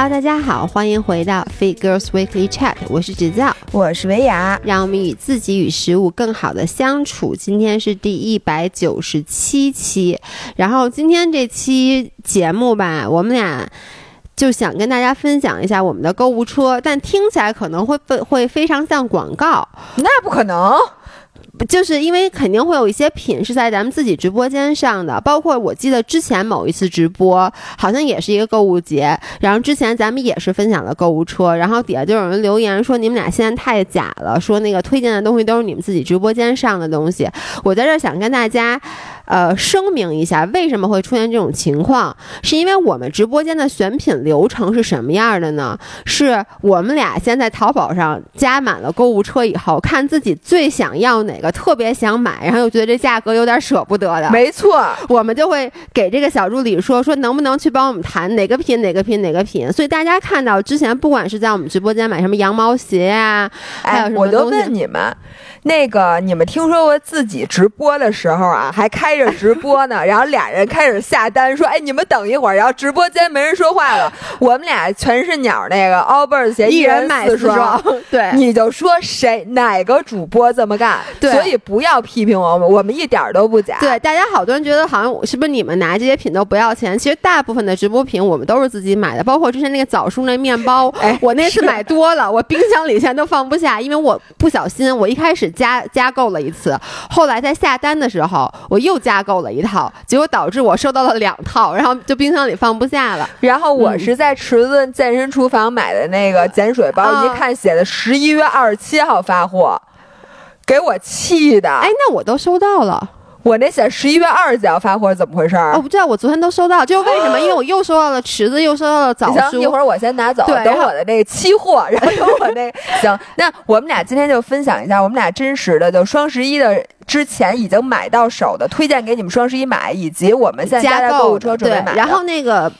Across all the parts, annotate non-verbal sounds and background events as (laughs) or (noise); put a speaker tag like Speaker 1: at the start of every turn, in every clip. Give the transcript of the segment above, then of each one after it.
Speaker 1: Hello，大家好，欢迎回到 Fit Girls Weekly Chat，我是芷造，
Speaker 2: 我是维雅，
Speaker 1: 让我们与自己与食物更好的相处。今天是第一百九十七期，然后今天这期节目吧，我们俩就想跟大家分享一下我们的购物车，但听起来可能会会会非常像广告，
Speaker 2: 那不可能。
Speaker 1: 就是因为肯定会有一些品是在咱们自己直播间上的，包括我记得之前某一次直播，好像也是一个购物节，然后之前咱们也是分享了购物车，然后底下就有人留言说你们俩现在太假了，说那个推荐的东西都是你们自己直播间上的东西，我在这儿想跟大家。呃，声明一下，为什么会出现这种情况？是因为我们直播间的选品流程是什么样的呢？是我们俩先在淘宝上加满了购物车以后，看自己最想要哪个，特别想买，然后又觉得这价格有点舍不得的。
Speaker 2: 没错，
Speaker 1: 我们就会给这个小助理说说，能不能去帮我们谈哪个品，哪个品，哪个品。所以大家看到之前，不管是在我们直播间买什么羊毛鞋呀，还有什么
Speaker 2: 我就问你们。那个，你们听说过自己直播的时候啊，还开着直播呢，(laughs) 然后俩人开始下单，说：“哎，你们等一会儿。”然后直播间没人说话了，我们俩全是鸟，那个 Allbirds 鞋
Speaker 1: 一
Speaker 2: 人
Speaker 1: 买四
Speaker 2: 双，
Speaker 1: 对，
Speaker 2: 你就说谁哪个主播这么干？
Speaker 1: 对，
Speaker 2: 所以不要批评我们，我们一点都不假。
Speaker 1: 对，大家好多人觉得好像是不是你们拿这些品都不要钱？其实大部分的直播品我们都是自己买的，包括之前那个枣树那面包，
Speaker 2: 哎，
Speaker 1: 我那次买多了，我冰箱里现在都放不下，因为我不小心，我一开始加加购了。一次，后来在下单的时候，我又加购了一套，结果导致我收到了两套，然后就冰箱里放不下了。
Speaker 2: 然后我是在池子健身厨房买的那个碱水包，一看写的十一月二十七号发货，给我气的。
Speaker 1: 哎，那我都收到了。
Speaker 2: 我那写十一月二十几号发货，怎么回事？
Speaker 1: 儿？哦不知道，我昨天都收到，就为什么？因为我又收到了池子，又收到了枣 (laughs)
Speaker 2: 行。一会儿我先拿走，等我的那个期货，然后 (laughs) 等我那行。那我们俩今天就分享一下，我们俩真实的，就双十一的之前已经买到手的，推荐给你们双十一买，以及我们现在加在购物车准备买。
Speaker 1: 然后那个。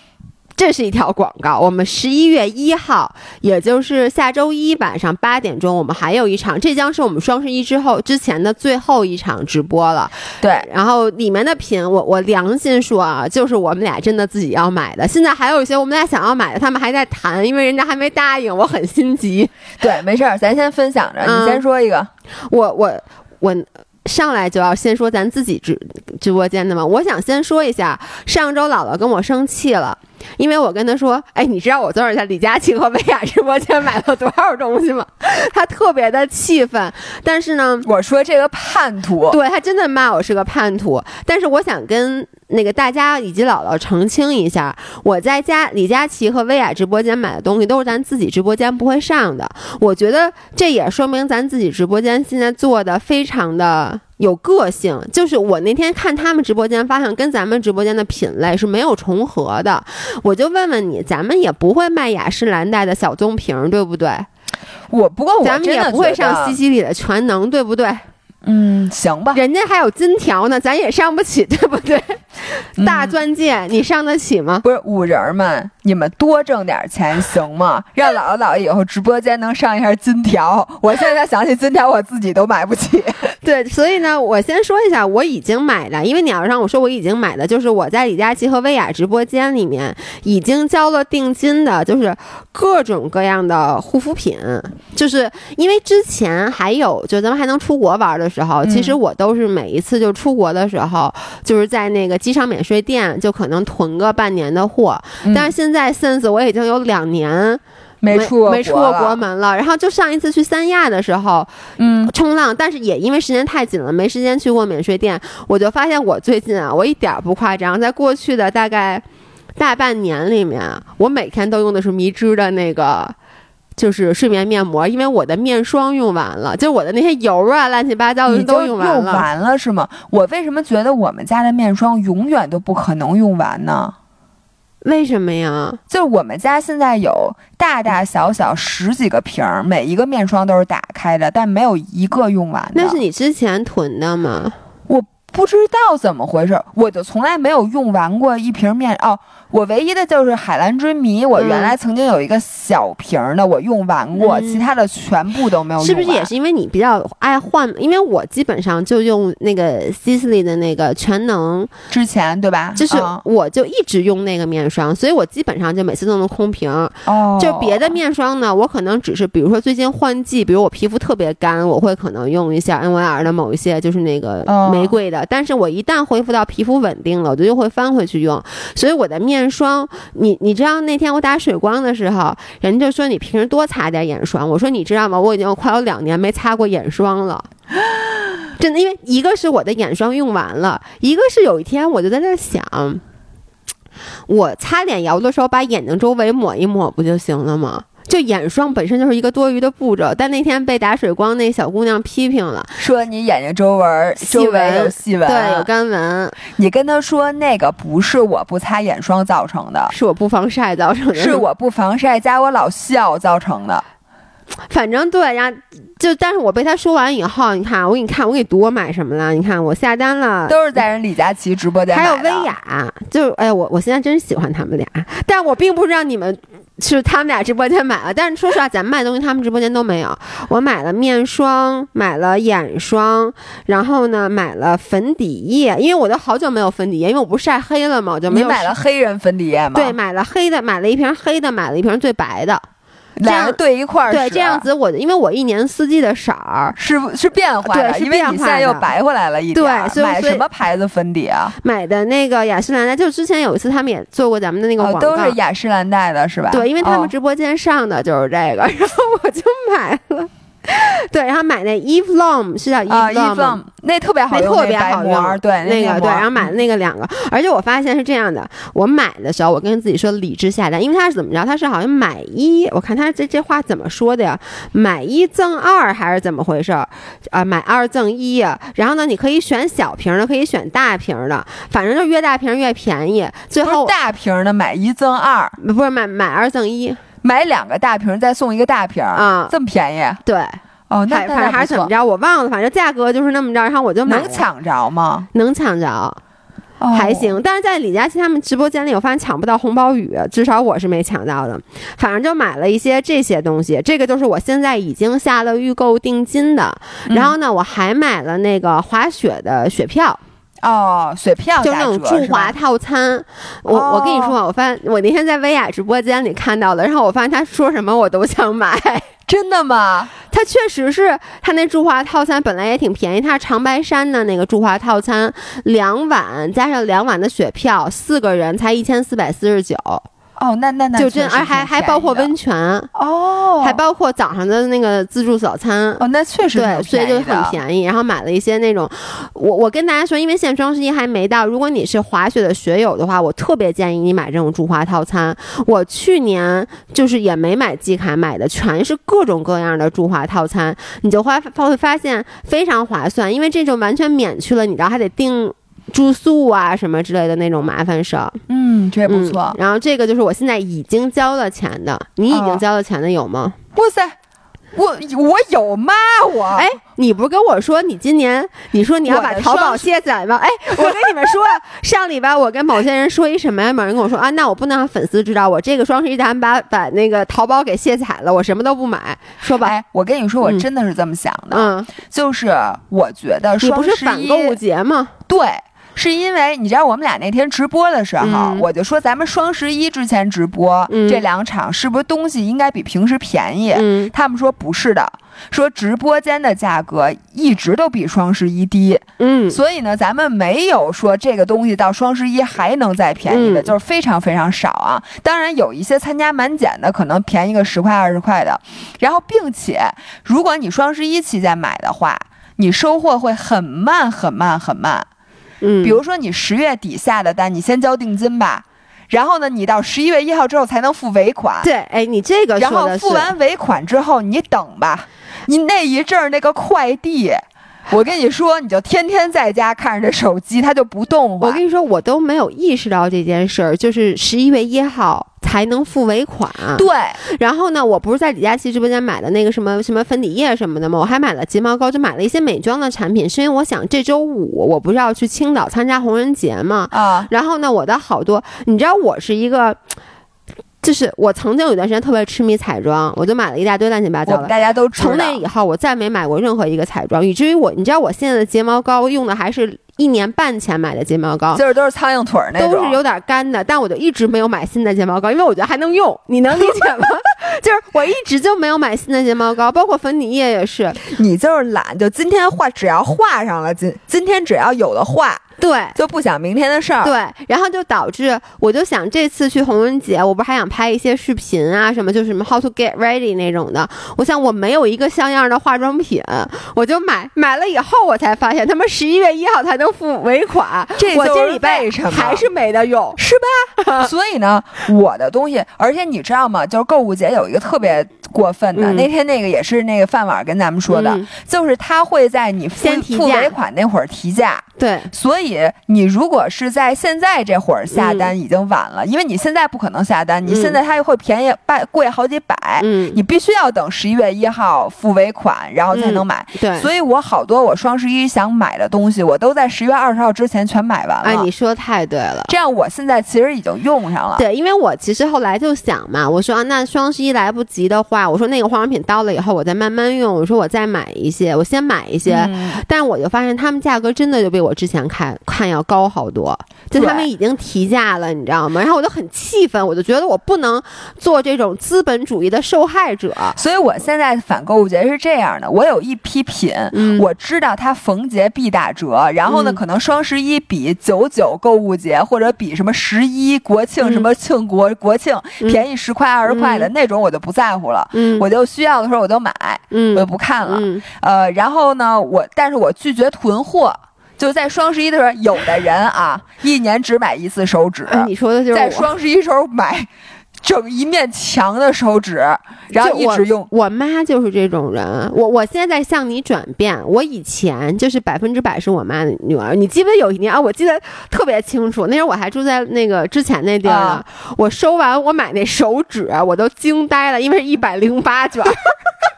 Speaker 1: 这是一条广告。我们十一月一号，也就是下周一晚上八点钟，我们还有一场，这将是我们双十一之后之前的最后一场直播了。
Speaker 2: 对，
Speaker 1: 然后里面的品，我我良心说啊，就是我们俩真的自己要买的。现在还有一些我们俩想要买的，他们还在谈，因为人家还没答应，我很心急。
Speaker 2: 对，没事儿，咱先分享着，你先说一个。
Speaker 1: 我我我。上来就要先说咱自己直直播间的嘛，我想先说一下，上周姥姥跟我生气了，因为我跟他说，哎，你知道我昨儿在李佳琦和薇娅直播间买了多少东西吗？(laughs) 他特别的气愤，但是呢，
Speaker 2: 我说这个叛徒，
Speaker 1: 对他真的骂我是个叛徒，但是我想跟。那个大家以及姥姥澄清一下，我在家李佳琦和薇娅直播间买的东西都是咱自己直播间不会上的。我觉得这也说明咱自己直播间现在做的非常的有个性。就是我那天看他们直播间，发现跟咱们直播间的品类是没有重合的。我就问问你，咱们也不会卖雅诗兰黛的小棕瓶，对不对？
Speaker 2: 我不过
Speaker 1: 咱们也不会上西西里的全能，对不对？
Speaker 2: 嗯，行吧，
Speaker 1: 人家还有金条呢，咱也上不起，对不对？大钻戒，你上得起吗？
Speaker 2: 不是五人们，你们多挣点钱行吗？让姥姥姥爷以后直播间能上一下金条。我现在想起金条，我自己都买不起。(laughs)
Speaker 1: 对，所以呢，我先说一下，我已经买的，因为你要让我说我已经买的，就是我在李佳琦和薇娅直播间里面已经交了定金的，就是各种各样的护肤品。就是因为之前还有，就咱们还能出国玩的时候，其实我都是每一次就出国的时候，就是在那个。机场免税店就可能囤个半年的货，但是现在 since 我已经有两年
Speaker 2: 没出
Speaker 1: 没出过国门了。然后就上一次去三亚的时候，嗯，冲浪，但是也因为时间太紧了，没时间去过免税店。我就发现我最近啊，我一点不夸张，在过去的大概大半年里面，我每天都用的是迷之的那个。就是睡眠面膜，因为我的面霜用完了，就我的那些油啊，乱七八糟的都
Speaker 2: 用
Speaker 1: 完了。
Speaker 2: 用完了是吗？我为什么觉得我们家的面霜永远都不可能用完呢？
Speaker 1: 为什么呀？
Speaker 2: 就是我们家现在有大大小小十几个瓶儿，每一个面霜都是打开的，但没有一个用完的。
Speaker 1: 那是你之前囤的吗？
Speaker 2: 我不知道怎么回事，我就从来没有用完过一瓶面哦。我唯一的就是海蓝之谜，我原来曾经有一个小瓶的，我用完过，其他的全部都没有用。
Speaker 1: 是不是也是因为你比较爱换？因为我基本上就用那个 Sisley 的那个全能，
Speaker 2: 之前对吧？
Speaker 1: 就是我就一直用那个面霜，所以我基本上就每次都能空瓶。
Speaker 2: 哦，
Speaker 1: 就别的面霜呢，我可能只是比如说最近换季，比如我皮肤特别干，我会可能用一下 N Y R 的某一些就是那个玫瑰的。但是我一旦恢复到皮肤稳定了，我就又会翻回去用。所以我的面霜，你你知道那天我打水光的时候，人家就说你平时多擦点眼霜。我说你知道吗？我已经快有两年没擦过眼霜了，(gasps) 真的。因为一个是我的眼霜用完了，一个是有一天我就在那想，我擦脸油的时候把眼睛周围抹一抹不就行了吗？就眼霜本身就是一个多余的步骤，但那天被打水光那小姑娘批评了，
Speaker 2: 说你眼睛周围
Speaker 1: 细
Speaker 2: 纹有细纹，
Speaker 1: 对，有干纹。
Speaker 2: 你跟她说那个不是我不擦眼霜造成的，
Speaker 1: 是我不防晒造成的，
Speaker 2: 是我不防晒加我老笑造成的。
Speaker 1: 反正对，然后就，但是我被他说完以后，你看，我给你看，我给读我买什么了？你看，我下单了，
Speaker 2: 都是在人李佳琦直播间
Speaker 1: 还有薇娅，就哎，我我现在真喜欢他们俩，但我并不知道你们是他们俩直播间买了。但是说实话，咱们卖东西，他们直播间都没有。我买了面霜，买了眼霜，然后呢，买了粉底液，因为我都好久没有粉底液，因为我不是晒黑了嘛，我就没有。
Speaker 2: 你买了黑人粉底液吗？
Speaker 1: 对，买了黑的，买了一瓶黑的，买了一瓶最白的。
Speaker 2: 两个对一块儿，
Speaker 1: 对这样子，我因为我一年四季的色儿
Speaker 2: 是是变化
Speaker 1: 的，
Speaker 2: 因为你现在又白回来了一
Speaker 1: 点。对，所以
Speaker 2: 买什么牌子粉底啊？
Speaker 1: 买的那个雅诗兰黛，就之前有一次他们也做过咱们的那个广告，
Speaker 2: 都是雅诗兰黛的是吧？
Speaker 1: 对，因为他们直播间上的就是这个，(laughs) 然后我就买了。(laughs) 对，然后买那 Eve Lom 是叫 Eve Lom，
Speaker 2: 那特别好用，
Speaker 1: 特别好用。
Speaker 2: 对，
Speaker 1: 那个对，然后买的那个两个，而且我发现是这样的，我买的时候我跟自己说理智下单，因为他是怎么着？他是好像买一，我看他这这话怎么说的呀？买一赠二还是怎么回事？啊，买二赠一。然后呢，你可以选小瓶的，可以选大瓶的，反正就越大瓶越便宜。最后
Speaker 2: 大瓶的买一赠二，
Speaker 1: 不是买买二赠一。
Speaker 2: 买两个大瓶再送一个大瓶啊，这么便宜？
Speaker 1: 对，
Speaker 2: 哦，那
Speaker 1: 反正还是怎么着，我忘了，反正价格就是那么着，然后我就买。
Speaker 2: 能抢着吗？
Speaker 1: 能抢着，还行。但是在李佳琦他们直播间里，我发现抢不到红包雨，至少我是没抢到的。反正就买了一些这些东西，这个就是我现在已经下了预购定金的。然后呢，我还买了那个滑雪的雪票。
Speaker 2: 哦，雪票
Speaker 1: 就那种驻华套餐，我我跟你说，我发现我那天在薇娅直播间里看到了，然后我发现他说什么我都想买，(laughs)
Speaker 2: 真的吗？
Speaker 1: 他确实是他那驻华套餐本来也挺便宜，他是长白山的那个驻华套餐，两晚加上两晚的雪票，四个人才一千四百四十九。
Speaker 2: 哦，那那那
Speaker 1: 就真，而还还包括温泉
Speaker 2: 哦，
Speaker 1: 还包括早上的那个自助早餐
Speaker 2: 哦，那确实
Speaker 1: 对，所以就很便宜。然后买了一些那种，我我跟大家说，因为现在双十一还没到，如果你是滑雪的学友的话，我特别建议你买这种驻华套餐。我去年就是也没买季卡，买的全是各种各样的驻华套餐，你就会会发现非常划算，因为这种完全免去了，你知道还得订。住宿啊，什么之类的那种麻烦事儿，
Speaker 2: 嗯，这不错。
Speaker 1: 然后这个就是我现在已经交了钱的，你已经交了钱的有吗？
Speaker 2: 哇塞，我我有吗？我
Speaker 1: 哎，你不是跟我说你今年你说你要把淘宝卸载吗？哎，我跟你们说，上礼拜我跟某些人说一什么呀？某人跟我说啊，那我不能让粉丝知道我这个双十一咱们把把那个淘宝给卸载了，我什么都不买。说吧，
Speaker 2: 哎，我跟你说，我真的是这么想的，
Speaker 1: 嗯，
Speaker 2: 就是我觉得
Speaker 1: 你不是反购物节吗？
Speaker 2: 对。是因为你知道我们俩那天直播的时候，我就说咱们双十一之前直播这两场是不是东西应该比平时便宜？他们说不是的，说直播间的价格一直都比双十一低。
Speaker 1: 嗯，
Speaker 2: 所以呢，咱们没有说这个东西到双十一还能再便宜的，就是非常非常少啊。当然有一些参加满减的可能便宜个十块二十块的，然后并且如果你双十一期间买的话，你收货会很慢很慢很慢。
Speaker 1: 嗯，
Speaker 2: 比如说你十月底下的单，你先交定金吧，然后呢，你到十一月一号之后才能付尾款。
Speaker 1: 对，哎，你这个
Speaker 2: 然后付完尾款之后，你等吧，你那一阵儿那个快递，我跟你说，你就天天在家看着这手机，它就不动。
Speaker 1: 我跟你说，我都没有意识到这件事儿，就是十一月一号。才能付尾款。
Speaker 2: 对，
Speaker 1: 然后呢，我不是在李佳琦直播间买的那个什么什么粉底液什么的吗？我还买了睫毛膏，就买了一些美妆的产品，是因为我想这周五我不是要去青岛参加红人节吗？
Speaker 2: 啊，
Speaker 1: 然后呢，我的好多，你知道我是一个。就是我曾经有一段时间特别痴迷彩妆，我就买了一大堆乱七八糟的。
Speaker 2: 大家都。
Speaker 1: 从那以后，我再没买过任何一个彩妆，以至于我，你知道我现在的睫毛膏用的还是一年半前买的睫毛膏，
Speaker 2: 就是都是苍蝇腿儿那
Speaker 1: 种，都是有点干的。但我就一直没有买新的睫毛膏，因为我觉得还能用。(laughs) 你能理解吗？(laughs) 就是我一直就没有买新的睫毛膏，包括粉底液也是。
Speaker 2: 你就是懒，就今天画，只要画上了，今今天只要有的画。
Speaker 1: 对，
Speaker 2: 就不想明天的事儿。
Speaker 1: 对，然后就导致我就想这次去红人节，我不是还想拍一些视频啊，什么就是什么 how to get ready 那种的。我想我没有一个像样的化妆品，我就买买了以后，我才发现他们十一月一号才能付尾款。
Speaker 2: 这
Speaker 1: 我这礼拜还是没得用，
Speaker 2: 是吧？(laughs) 所以呢，我的东西，而且你知道吗？就是购物节有一个特别过分的，那天那个也是那个饭碗跟咱们说的，就是他会在你付付尾款那会儿提价。
Speaker 1: 对，
Speaker 2: 所以你如果是在现在这会儿下单已经晚了，因为你现在不可能下单，你现在它又会便宜百贵好几百，嗯，你必须要等十一月一号付尾款，然后才能买。
Speaker 1: 对，
Speaker 2: 所以我好多我双十一想买的东西，我都在十月二十号之前全买完了。哎，
Speaker 1: 你说太对了，
Speaker 2: 这样我现在其实已经用上了。
Speaker 1: 对，因为我其实后来就想嘛，我说那双十一来不及的话，我说那个化妆品到了以后我再慢慢用，我说我再买一些，我先买一些，但我就发现他们价格真的就比我之前看看要高好多，就他们已经提价了，你知道吗？然后我就很气愤，我就觉得我不能做这种资本主义的受害者。
Speaker 2: 所以我现在反购物节是这样的：我有一批品，我知道它逢节必打折，然后呢，可能双十一比九九购物节或者比什么十一国庆什么庆国国庆便宜十块二十块的那种，我就不在乎了。我就需要的时候我就买，嗯我就不看了。呃，然后呢，我但是我拒绝囤货。就在双十一的时候，有的人啊，一年只买一次手纸。
Speaker 1: 你说的就是
Speaker 2: 在双十一时候买整一面墙的手纸，然后一直用。
Speaker 1: 我妈就是这种人。我我现在在向你转变，我以前就是百分之百是我妈的女儿。你记不得有一年啊？我记得特别清楚，那时候我还住在那个之前那地儿呢。我收完我买那手纸，我都惊呆了，因为是一百零八卷。(laughs)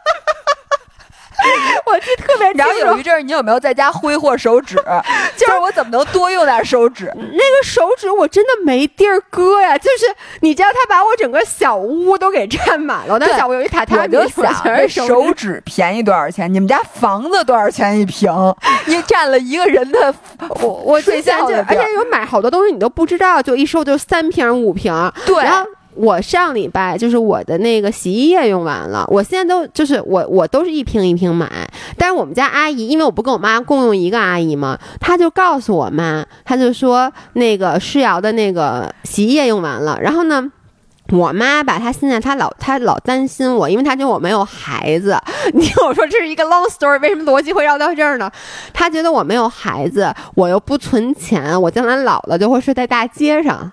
Speaker 1: (laughs) 我记特别
Speaker 2: 然后有一阵儿，你有没有在家挥霍手指？(laughs) 就是我怎么能多用点手指？那
Speaker 1: 个手指我真的没地儿搁呀！就是你知道，他把我整个小屋都给占满了。那小屋有一榻榻
Speaker 2: 米，我就想，手指便宜多少钱？你们家房子多少钱一平？你占了一个人的
Speaker 1: 我我之前就而且有买好多东西你都不知道，就一收就三瓶五瓶。
Speaker 2: 对。
Speaker 1: 然后我上礼拜就是我的那个洗衣液用完了，我现在都就是我我都是一瓶一瓶买，但是我们家阿姨，因为我不跟我妈共用一个阿姨嘛，她就告诉我妈，她就说那个诗瑶的那个洗衣液用完了，然后呢，我妈吧，她现在她老她老担心我，因为她觉得我没有孩子，你听我说这是一个 long story，为什么逻辑会绕到这儿呢？她觉得我没有孩子，我又不存钱，我将来老了就会睡在大街上。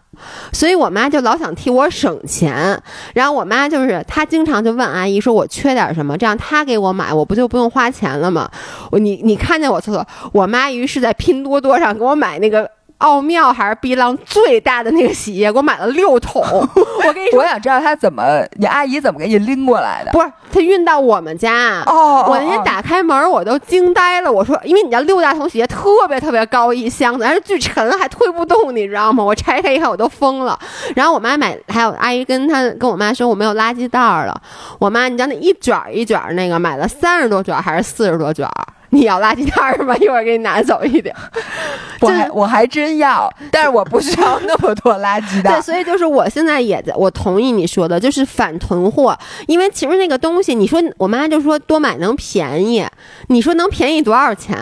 Speaker 1: 所以我妈就老想替我省钱，然后我妈就是她经常就问阿姨说：“我缺点什么？这样她给我买，我不就不用花钱了吗？”我你你看见我厕所，我妈于是在拼多多上给我买那个。奥妙还是碧浪最大的那个洗衣液，给我买了六桶。(laughs) 我跟你说，
Speaker 2: 我想知道他怎么，你阿姨怎么给你拎过来的？
Speaker 1: 不是，他运到我们家。哦，我那天打开门，我都惊呆了。我说，因为你家六大桶洗衣液特别特别高一箱子，但是巨沉，还推不动，你知道吗？我拆开一看，我都疯了。然后我妈买，还有阿姨跟她跟我妈说，我没有垃圾袋了。我妈，你知道那一卷一卷那个买了三十多卷还是四十多卷？你要垃圾袋吗？一会儿给你拿走一点。(laughs)
Speaker 2: 我还我还真要，(laughs) 但是我不需要那么多垃圾袋。
Speaker 1: 对，所以就是我现在也在，我同意你说的，就是反囤货。因为其实那个东西，你说我妈就说多买能便宜，你说能便宜多少钱？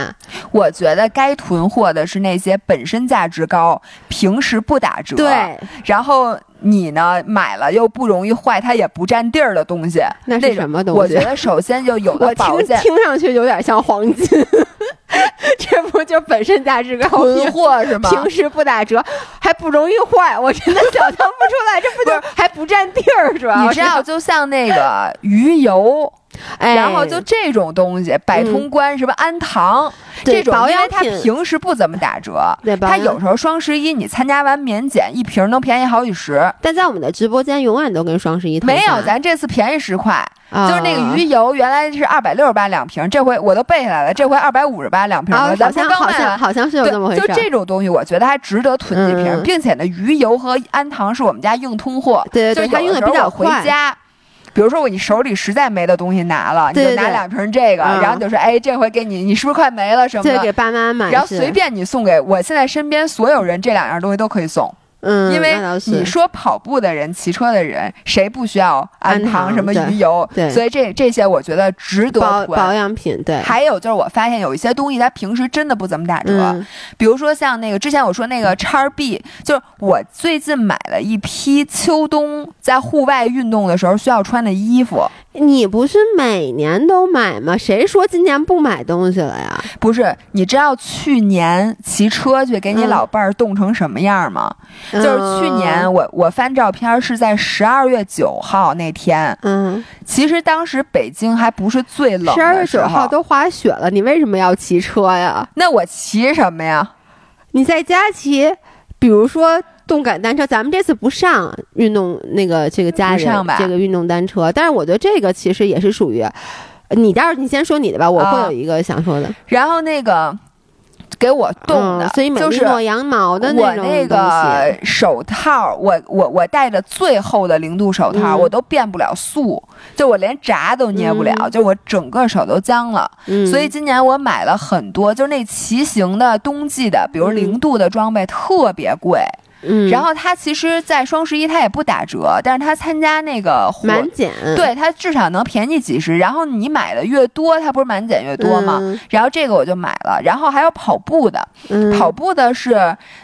Speaker 2: 我觉得该囤货的是那些本身价值高、平时不打折。
Speaker 1: 对，
Speaker 2: 然后。你呢？买了又不容易坏，它也不占地儿的东西，
Speaker 1: 那是什么东西？
Speaker 2: 我觉得首先就有 (laughs) 的保
Speaker 1: 险，听上去有点像黄金，(laughs) 这不就本身价值高？
Speaker 2: 囤货是吗？
Speaker 1: 平时不打折，还不容易坏，我真的想象不出来，这不就还不占地儿是吧？
Speaker 2: 你知道，就像那个鱼油。
Speaker 1: 哎，
Speaker 2: 然后就这种东西，百通关什么安糖这种，因为它平时不怎么打折，它有时候双十一你参加完免检一瓶能便宜好几十。
Speaker 1: 但在我们的直播间永远都跟双十一
Speaker 2: 没有，咱这次便宜十块，就是那个鱼油原来是二百六十八两瓶，这回我都背下来了，这回二百五十八两瓶了。
Speaker 1: 好像好像好像是有这么回
Speaker 2: 事。就这种东西，我觉得还值得囤几瓶，并且呢，鱼油和安糖是我们家硬通货，
Speaker 1: 对对对，它用的比较
Speaker 2: 回家。比如说我你手里实在没的东西拿了，你就拿两瓶这个，然后就说哎，这回给你，你是不是快没了什么的？
Speaker 1: 给爸妈买，
Speaker 2: 然后随便你送给我现在身边所有人，这两样东西都可以送。
Speaker 1: 嗯，
Speaker 2: 因为你说跑步的人、骑车的人，谁不需要氨
Speaker 1: 糖
Speaker 2: 什么鱼油？
Speaker 1: 对，
Speaker 2: 所以这这些我觉得值得
Speaker 1: 保保养品。对，
Speaker 2: 还有就是我发现有一些东西它平时真的不怎么打折，比如说像那个之前我说那个叉 B，就是我最近买了一批秋冬在户外运动的时候需要穿的衣服。
Speaker 1: 你不是每年都买吗？谁说今年不买东西了呀？
Speaker 2: 不是，你知道去年骑车去给你老伴儿冻成什么样吗？就是去年我我翻照片是在十二月九号那天，
Speaker 1: 嗯，
Speaker 2: 其实当时北京还不是最冷，
Speaker 1: 十二月九号都滑雪了，你为什么要骑车呀？
Speaker 2: 那我骑什么呀？
Speaker 1: 你在家骑，比如说。动感单车，咱们这次不上运动那个这个家人这个运动单车，但是我觉得这个其实也是属于，你待会儿你先说你的吧，我会有一个想说的。
Speaker 2: 然后那个给我冻的，
Speaker 1: 所以美丽诺羊毛的
Speaker 2: 那种我那个手套，我我我戴着最厚的零度手套，我都变不了速，就我连闸都捏不了，就我整个手都僵了。所以今年我买了很多，就是那骑行的冬季的，比如零度的装备，特别贵。
Speaker 1: 嗯，
Speaker 2: 然后它其实，在双十一它也不打折，但是它参加那个
Speaker 1: 满减，
Speaker 2: 对它至少能便宜几十。然后你买的越多，它不是满减越多吗？然后这个我就买了。然后还有跑步的，跑步的是，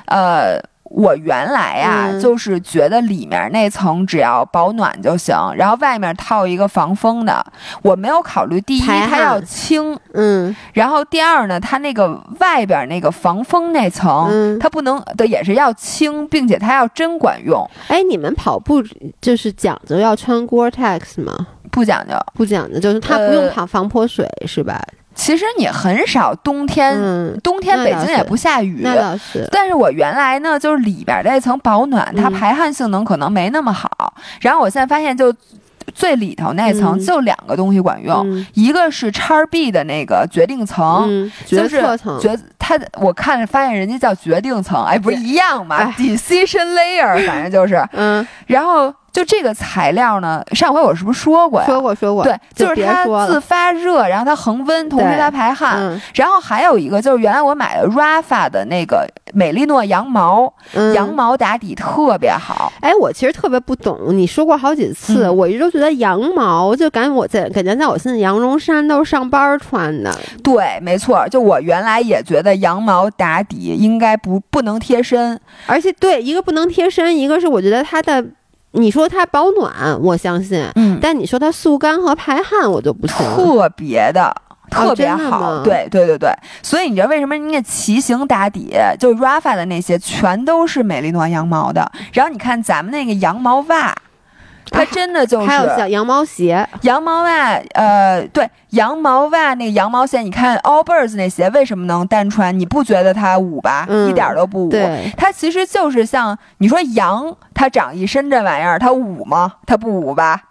Speaker 2: 呃。我原来呀，就是觉得里面那层只要保暖就行，然后外面套一个防风的。我没有考虑第一它要轻，
Speaker 1: 嗯，
Speaker 2: 然后第二呢，它那个外边那个防风那层，它不能的也是要轻，并且它要真管用。
Speaker 1: 哎，你们跑步就是讲究要穿 Gore-Tex 吗？
Speaker 2: 不讲究，
Speaker 1: 不讲究，就是它不用防防泼水是吧？
Speaker 2: 其实你很少冬天，冬天北京也不下雨。
Speaker 1: 那倒是。
Speaker 2: 但是我原来呢，就是里边那层保暖，它排汗性能可能没那么好。然后我现在发现，就最里头那层就两个东西管用，一个是叉 B 的那个决定层，就是决它，我看发现人家叫决定层，哎，不是一样嘛？Decision layer，反正就是，
Speaker 1: 嗯，
Speaker 2: 然后。就这个材料呢，上回我是不是说过呀？
Speaker 1: 说过说过。
Speaker 2: 对，就是它自发热，然后它恒温，同时它排汗。然后还有一个就是原来我买的 Rafa 的那个美丽诺羊毛，羊毛打底特别好。
Speaker 1: 哎，我其实特别不懂，你说过好几次，我一直都觉得羊毛就感觉我在感觉在我现在羊绒衫都是上班穿的。
Speaker 2: 对，没错，就我原来也觉得羊毛打底应该不不能贴身，
Speaker 1: 而且对一个不能贴身，一个是我觉得它的。你说它保暖，我相信，
Speaker 2: 嗯，
Speaker 1: 但你说它速干和排汗，我就不信。
Speaker 2: 特别的，特别好，对对对对。所以你知道为什么人家骑行打底，就 Rafa 的那些全都是美丽诺羊毛的，然后你看咱们那个羊毛袜。它真的就是
Speaker 1: 还有像羊毛鞋、
Speaker 2: 羊毛袜，呃，对，羊毛袜那个羊毛鞋，你看 Allbirds 那鞋为什么能单穿？你不觉得它捂吧？一点都不捂。它其实就是像你说羊，它长一身这玩意儿，它捂吗？它不捂吧？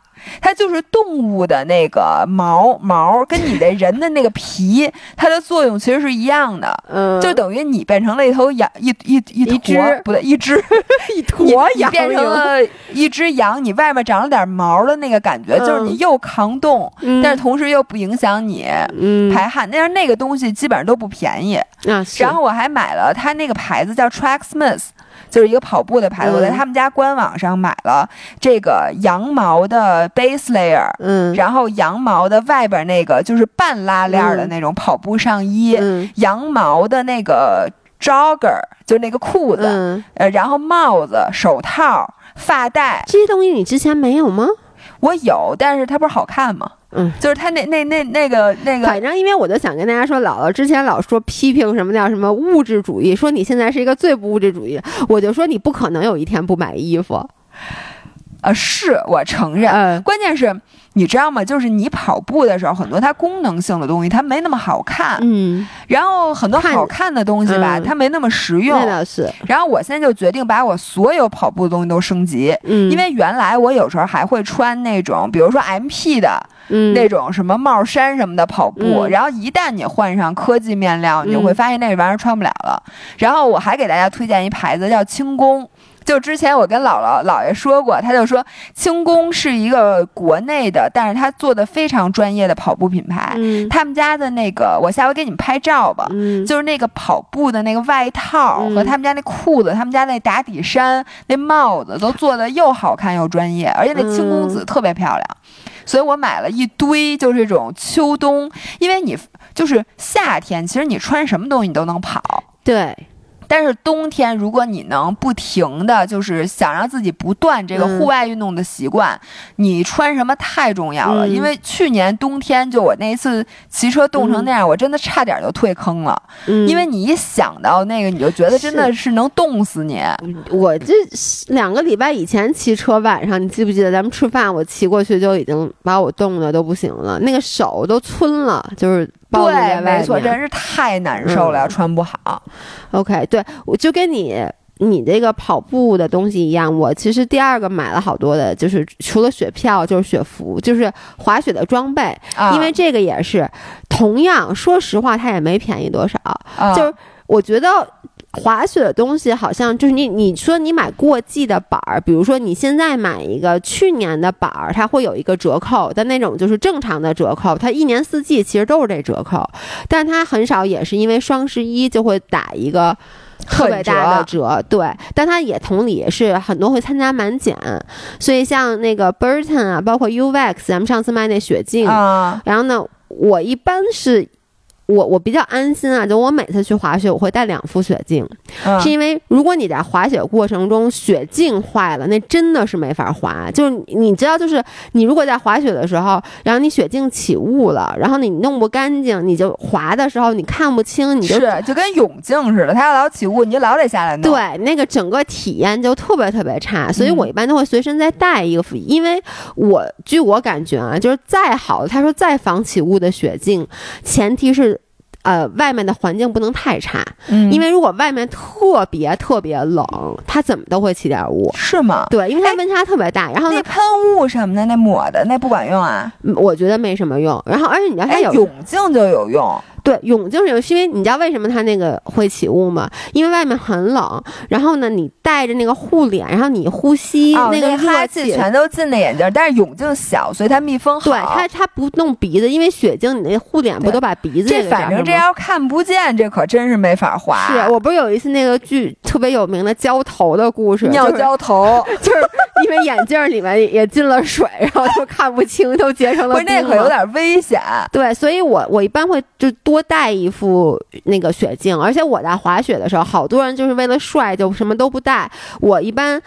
Speaker 2: 它就是动物的那个毛毛，跟你的人的那个皮，它的作用其实是一样的。
Speaker 1: 嗯，
Speaker 2: 就等于你变成了一头羊，一一
Speaker 1: 一
Speaker 2: 坨，不对，一只 (laughs)
Speaker 1: 一坨
Speaker 2: 羊，变成了一只羊，你外面长了点毛的那个感觉，就是你又抗冻，但是同时又不影响你排汗。但是那个东西基本上都不便宜。然后我还买了它那个牌子叫 Tracksmith。就是一个跑步的牌子，我在他们家官网上买了这个羊毛的 base layer，
Speaker 1: 嗯，
Speaker 2: 然后羊毛的外边那个就是半拉链的那种跑步上衣，羊毛的那个 jogger 就那个裤子，呃，然后帽子、手套、发带。
Speaker 1: 这些东西你之前没有吗？
Speaker 2: 我有，但是它不是好看吗？
Speaker 1: 嗯，
Speaker 2: 就是他那那那那个那个，
Speaker 1: 反正因为我就想跟大家说，姥姥之前老说批评什么叫什么物质主义，说你现在是一个最不物质主义，我就说你不可能有一天不买衣服。
Speaker 2: 呃，是我承认，
Speaker 1: 嗯
Speaker 2: 关键是你知道吗？就是你跑步的时候，很多它功能性的东西它没那么好看，
Speaker 1: 嗯，
Speaker 2: 然后很多好看的东西吧，
Speaker 1: 嗯
Speaker 2: 它没那么实用
Speaker 1: 那。倒是，
Speaker 2: 然后我现在就决定把我所有跑步的东西都升级，
Speaker 1: 嗯，
Speaker 2: 因为原来我有时候还会穿那种，比如说 MP 的
Speaker 1: 嗯
Speaker 2: 那种什么帽衫什么的跑步，
Speaker 1: 嗯
Speaker 2: 然后一旦你换上科技面料，你就会
Speaker 1: 嗯
Speaker 2: 发现那玩意儿穿不了了。然后我还给大家推荐一牌子叫轻功。就之前我跟姥姥姥爷说过，他就说轻功是一个国内的，但是他做的非常专业的跑步品牌。
Speaker 1: 嗯
Speaker 2: 他们家的那个，我下回给你们拍照吧。
Speaker 1: 嗯
Speaker 2: 就是那个跑步的那个外套
Speaker 1: 嗯
Speaker 2: 和他们家那裤子，他们家那打底衫、那帽子都做的又好看又专业，而且那轻公
Speaker 1: 嗯
Speaker 2: 子特别漂亮，所以我买了一堆，就是这种秋冬，因为你就是夏天，其实你穿什么东西你都能跑。
Speaker 1: 对，
Speaker 2: 但是冬天，如果你能不停的就是想让自己不断这个
Speaker 1: 嗯
Speaker 2: 户外运动的习惯，你穿什么太重要了。
Speaker 1: 嗯
Speaker 2: 因为去年冬天就我那一次骑车冻成那样，我真的差点就退坑了。
Speaker 1: 嗯，
Speaker 2: 因为你一想到那个，你就觉得真的是能冻死你。
Speaker 1: 我这两个礼拜以前骑车，晚上你记不记得咱们吃饭，我骑过去就已经把我冻的都不行了，那个手都皴了，就是
Speaker 2: 对，
Speaker 1: 外
Speaker 2: 没错，真是太难受了，
Speaker 1: 嗯
Speaker 2: 穿不好。
Speaker 1: OK，对，我就跟你你这个跑步的东西一样，我其实第二个买了好多的，就是除了雪票就是雪服，就是滑雪的装备，
Speaker 2: 啊、
Speaker 1: 因为这个也是同样，说实话它也没便宜多少，
Speaker 2: 啊
Speaker 1: 就是我觉得。滑雪的东西好像就是你，你说你买过季的板儿，比如说你现在买一个去年的板儿，它会有一个折扣，但那种就是正常的折扣，它一年四季其实都是这折扣，但它很少也是因为双十一就会打一个特别大的折，对，但它也同理是很多会参加满减，所以像那个 Burton 啊，包括 Uvex，咱们上次卖那雪镜，
Speaker 2: 啊
Speaker 1: 然后呢，我一般是。我我比较安心啊，就我每次去滑雪，我会带两副雪镜，
Speaker 2: 嗯
Speaker 1: 是因为如果你在滑雪过程中雪镜坏了，那真的是没法滑。就是你你知道，就是你如果在滑雪的时候，然后你雪镜起雾了，然后你弄不干净，你就滑的时候你看不清，你就是
Speaker 2: 就跟泳镜似的，它要老起雾，你就老得下来弄。
Speaker 1: 对，那个整个体验就特别特别差，所以我
Speaker 2: 嗯
Speaker 1: 一般都会随身再带一个副，因为我据我感觉啊，就是再好，他说再防起雾的雪镜，前提是。呃，外面的环境不能太差，
Speaker 2: 嗯，
Speaker 1: 因为如果外面特别特别冷，它怎么都会起点雾。
Speaker 2: 是吗？
Speaker 1: 对，因为它温差特别大，然后，
Speaker 2: 那喷雾什么的，那抹的那不管用啊。
Speaker 1: 嗯我觉得没什么用。然后，而且你知道它
Speaker 2: 哎，
Speaker 1: 有
Speaker 2: 泳镜就有用。
Speaker 1: 对，泳镜是因为你知道为什么它那个会起雾吗？因为外面很冷，然后呢，你戴着那个护脸，然后你呼吸、
Speaker 2: 哦，
Speaker 1: 那个
Speaker 2: 哈
Speaker 1: 热气。
Speaker 2: 全都进那眼镜，但是泳镜小，所以它密封好。
Speaker 1: 对它，它不弄鼻子，因为雪镜你那护脸不都把鼻子
Speaker 2: 这反正这要看不见，这可真是没法滑。
Speaker 1: 是我不是有一次那个剧特别有名的浇头的故事，
Speaker 2: 尿
Speaker 1: 就是
Speaker 2: 浇头，(laughs)
Speaker 1: 就是因为眼镜里面也进了水，然后就看不清，都结成了
Speaker 2: 不是那可有点危险。
Speaker 1: 对，所以我我一般会就多带一副那个雪镜，而且我在滑雪的时候，好多人就是为了帅就什么都不带，我一般。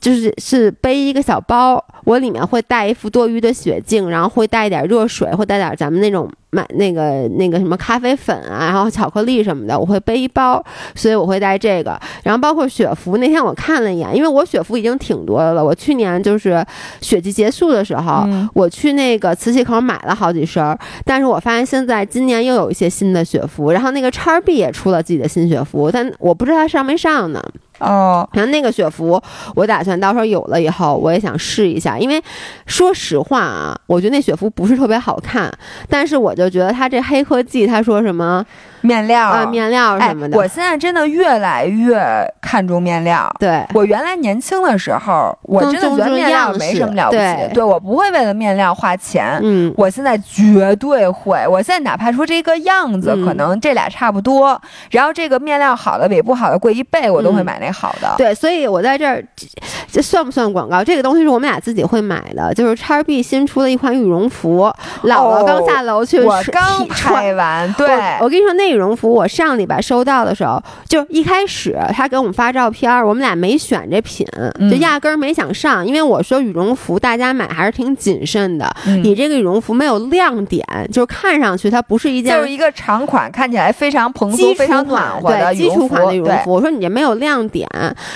Speaker 1: 就是是背一个小包，我里面会带一副多余的雪镜，然后会带一点热水，会带点咱们那种买那个那个什么咖啡粉啊，然后巧克力什么的，我会背一包，所以我会带这个。然后包括雪服，那天我看了一眼，因为我雪服已经挺多的了，我去年就是雪季结束的时候，
Speaker 2: 嗯
Speaker 1: 我去那个磁器口买了好几身儿，但是我发现现在今年又有一些新的雪服，然后那个叉 B 也出了自己的新雪服，但我不知道它上没上呢。
Speaker 2: 哦，
Speaker 1: 然后那个雪服，我打算到时候有了以后，我也想试一下，因为说实话啊，我觉得那雪服不是特别好看，但是我就觉得他这黑科技，他说什么
Speaker 2: 面料
Speaker 1: 啊面料什么的，
Speaker 2: 哎，我现在真的越来越看重面料。
Speaker 1: 对。
Speaker 2: 我原来年轻的时候，我真的觉得面料没什么了不起，
Speaker 1: 对。
Speaker 2: 我不会为了面料花钱。
Speaker 1: 嗯，
Speaker 2: 我现在绝对会，我现在哪怕说这个样子，
Speaker 1: 嗯。
Speaker 2: 可能这俩差不多，然后这个面料好的比不好的贵一倍，我都会
Speaker 1: 嗯。
Speaker 2: 买那好的。
Speaker 1: 对，所以我在这儿，这这算不算广告？这个东西是我们俩自己会买的，就是叉 B 新出了一款羽绒服，姥姥刚下楼去
Speaker 2: 哦我刚 (laughs) 拍完，对，
Speaker 1: 我我跟你说，那羽绒服我上礼拜收到的时候，就一开始他给我们发照片，我们俩没选这品，就压根儿没想上，因为我说羽绒服大家买还是挺谨慎的。你这个羽绒服没有亮点，就是看上去它不是一件，
Speaker 2: 就是一个长款，看起来非常蓬松、非常暖和的
Speaker 1: 基础款的羽绒服。我说你这没有亮点，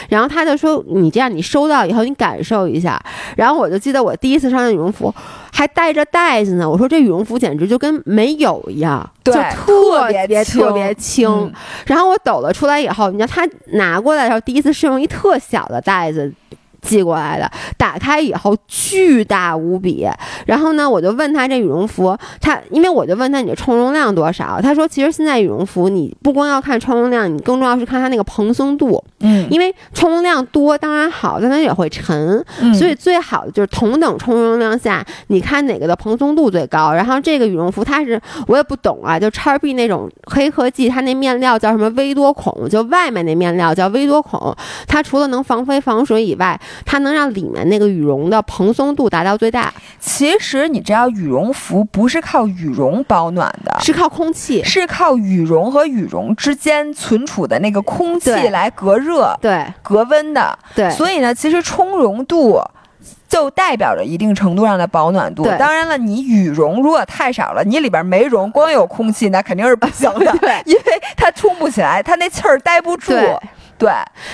Speaker 1: 然后他就说你这样，你收到以后你感受一下。然后我就记得我第一次穿的羽绒服。还带着袋子呢，我说这羽绒服简直就跟没有一样，
Speaker 2: 就
Speaker 1: 特别特别轻。然后我抖了出来以后，你知道他拿过来的时候，第一次是用一特小的袋子。寄过来的，打开以后巨大无比。然后呢，我就问他这羽绒服，他因为我就问他你的充绒量多少？他说其实现在羽绒服你不光要看充绒量，你更重要是看它那个蓬松度。
Speaker 2: 嗯，
Speaker 1: 因为充绒量多当然好，但它也会沉。所以最好的就是同等充绒量下，你看哪个的蓬松度最高。然后这个羽绒服它是我也不懂啊，就叉 B 那种黑科技，它那面料叫什么微多孔，就外面那面料叫微多孔，它除了能防飞防水以外。它能让里面那个羽绒的蓬松度达到最大。
Speaker 2: 其实你知道，羽绒服不是靠羽绒保暖的，
Speaker 1: 是靠空气，
Speaker 2: 是靠羽绒和羽绒之间存储的那个空气来隔热、
Speaker 1: 对
Speaker 2: 隔温的。
Speaker 1: 对，
Speaker 2: 所以呢，其实充绒度就代表着一定程度上的保暖度。当然了，你羽绒如果太少了，你里边没绒，光有空气，那肯定是不行的。(laughs)
Speaker 1: 对，
Speaker 2: 因为它充不起来，它那气儿待不住。对，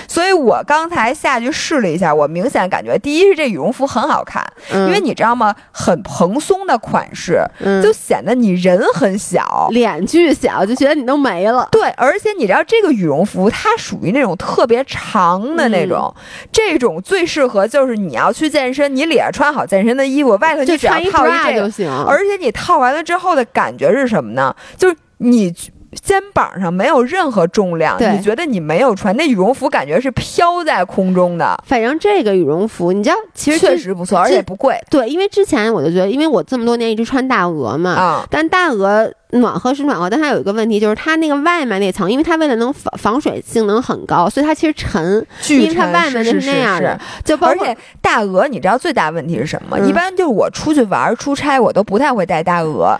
Speaker 2: 所以我刚才下去试了一下，我明显感觉，第一是这羽绒服很好看，因为你知道吗？很蓬松的款式，就显得你人很小，
Speaker 1: 脸巨小，就觉得你都没了。
Speaker 2: 对，而且你知道这个羽绒服它属于那种特别长的那种，这种最适合就是你要去健身，你里边穿好健身的衣服，外头就只要套
Speaker 1: 一
Speaker 2: 这
Speaker 1: 就行。
Speaker 2: 而且你套完了之后的感觉是什么呢？就是你。肩膀上没有任何重量，你觉得你没有穿那羽绒服，感觉是飘在空中的。
Speaker 1: 反正这个羽绒服，你知道，其实
Speaker 2: 确实不错，而且不贵。
Speaker 1: 对，因为之前我就觉得，因为我这么多年一直穿大鹅嘛，
Speaker 2: 啊，
Speaker 1: 但大鹅。暖和是暖和，但它有一个问题，就是它那个外面那层，因为它为了能防防水性能很高，所以它其实沉，因为它外面是那样的。就
Speaker 2: 而且大鹅，你知道最大问题是什么？一般就是我出去玩出差，我都不太会带大鹅，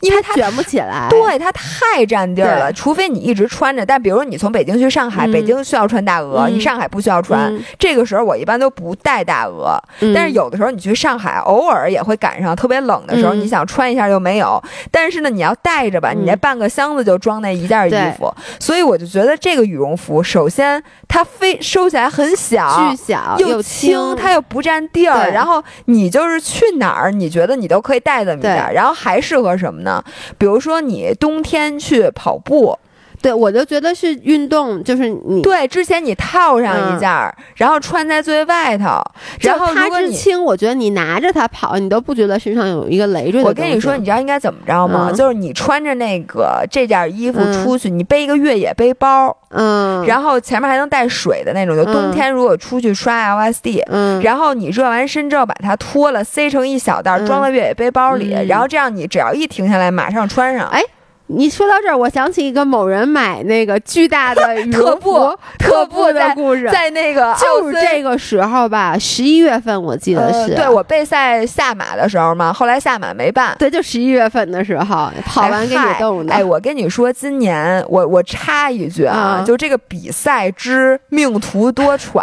Speaker 2: 因为它
Speaker 1: 卷不起来。
Speaker 2: 对，它太占地儿了。除非你一直穿着，但比如你从北京去上海，北京需要穿大鹅，你上海不需要穿。这个时候我一般都不带大鹅，但是有的时候你去上海，偶尔也会赶上特别冷的时候，你想穿一下又没有。但是呢，你要带。带着吧，你那半个箱子就装那一件衣服，所以我就觉得这个羽绒服，首先它非收起来很小，
Speaker 1: 巨小
Speaker 2: 又
Speaker 1: 轻，
Speaker 2: 它又不占地儿，然后你就是去哪儿，你觉得你都可以带这么一件，然后还适合什么呢？比如说你冬天去跑步。
Speaker 1: 对，我就觉得是运动，就是你
Speaker 2: 对之前你套上一件儿，然后穿在最外头，然后
Speaker 1: 它之轻，我觉得你拿着它跑，你都不觉得身上有一个累赘。
Speaker 2: 我跟你说，你知道应该怎么着吗？就是你穿着那个这件衣服出去，你背一个越野背包，
Speaker 1: 嗯，
Speaker 2: 然后前面还能带水的那种，就冬天如果出去刷 LSD，
Speaker 1: 嗯，
Speaker 2: 然后你热完身之后把它脱了，塞成一小袋，装在越野背包里，然后这样你只要一停下来，马上穿上，
Speaker 1: 哎。你说到这儿，我想起一个某人买那个巨大的 (laughs) 羽绒服
Speaker 2: 特步
Speaker 1: 的故事，
Speaker 2: 在那个
Speaker 1: 就是这个时候吧，十一月份我记得是，
Speaker 2: 对我备赛下马的时候嘛，后来下马没办，
Speaker 1: 对，就十一月份的时候跑完给你冻的。
Speaker 2: 哎，我跟你说，今年我我插一句啊，就这个比赛之命途多舛，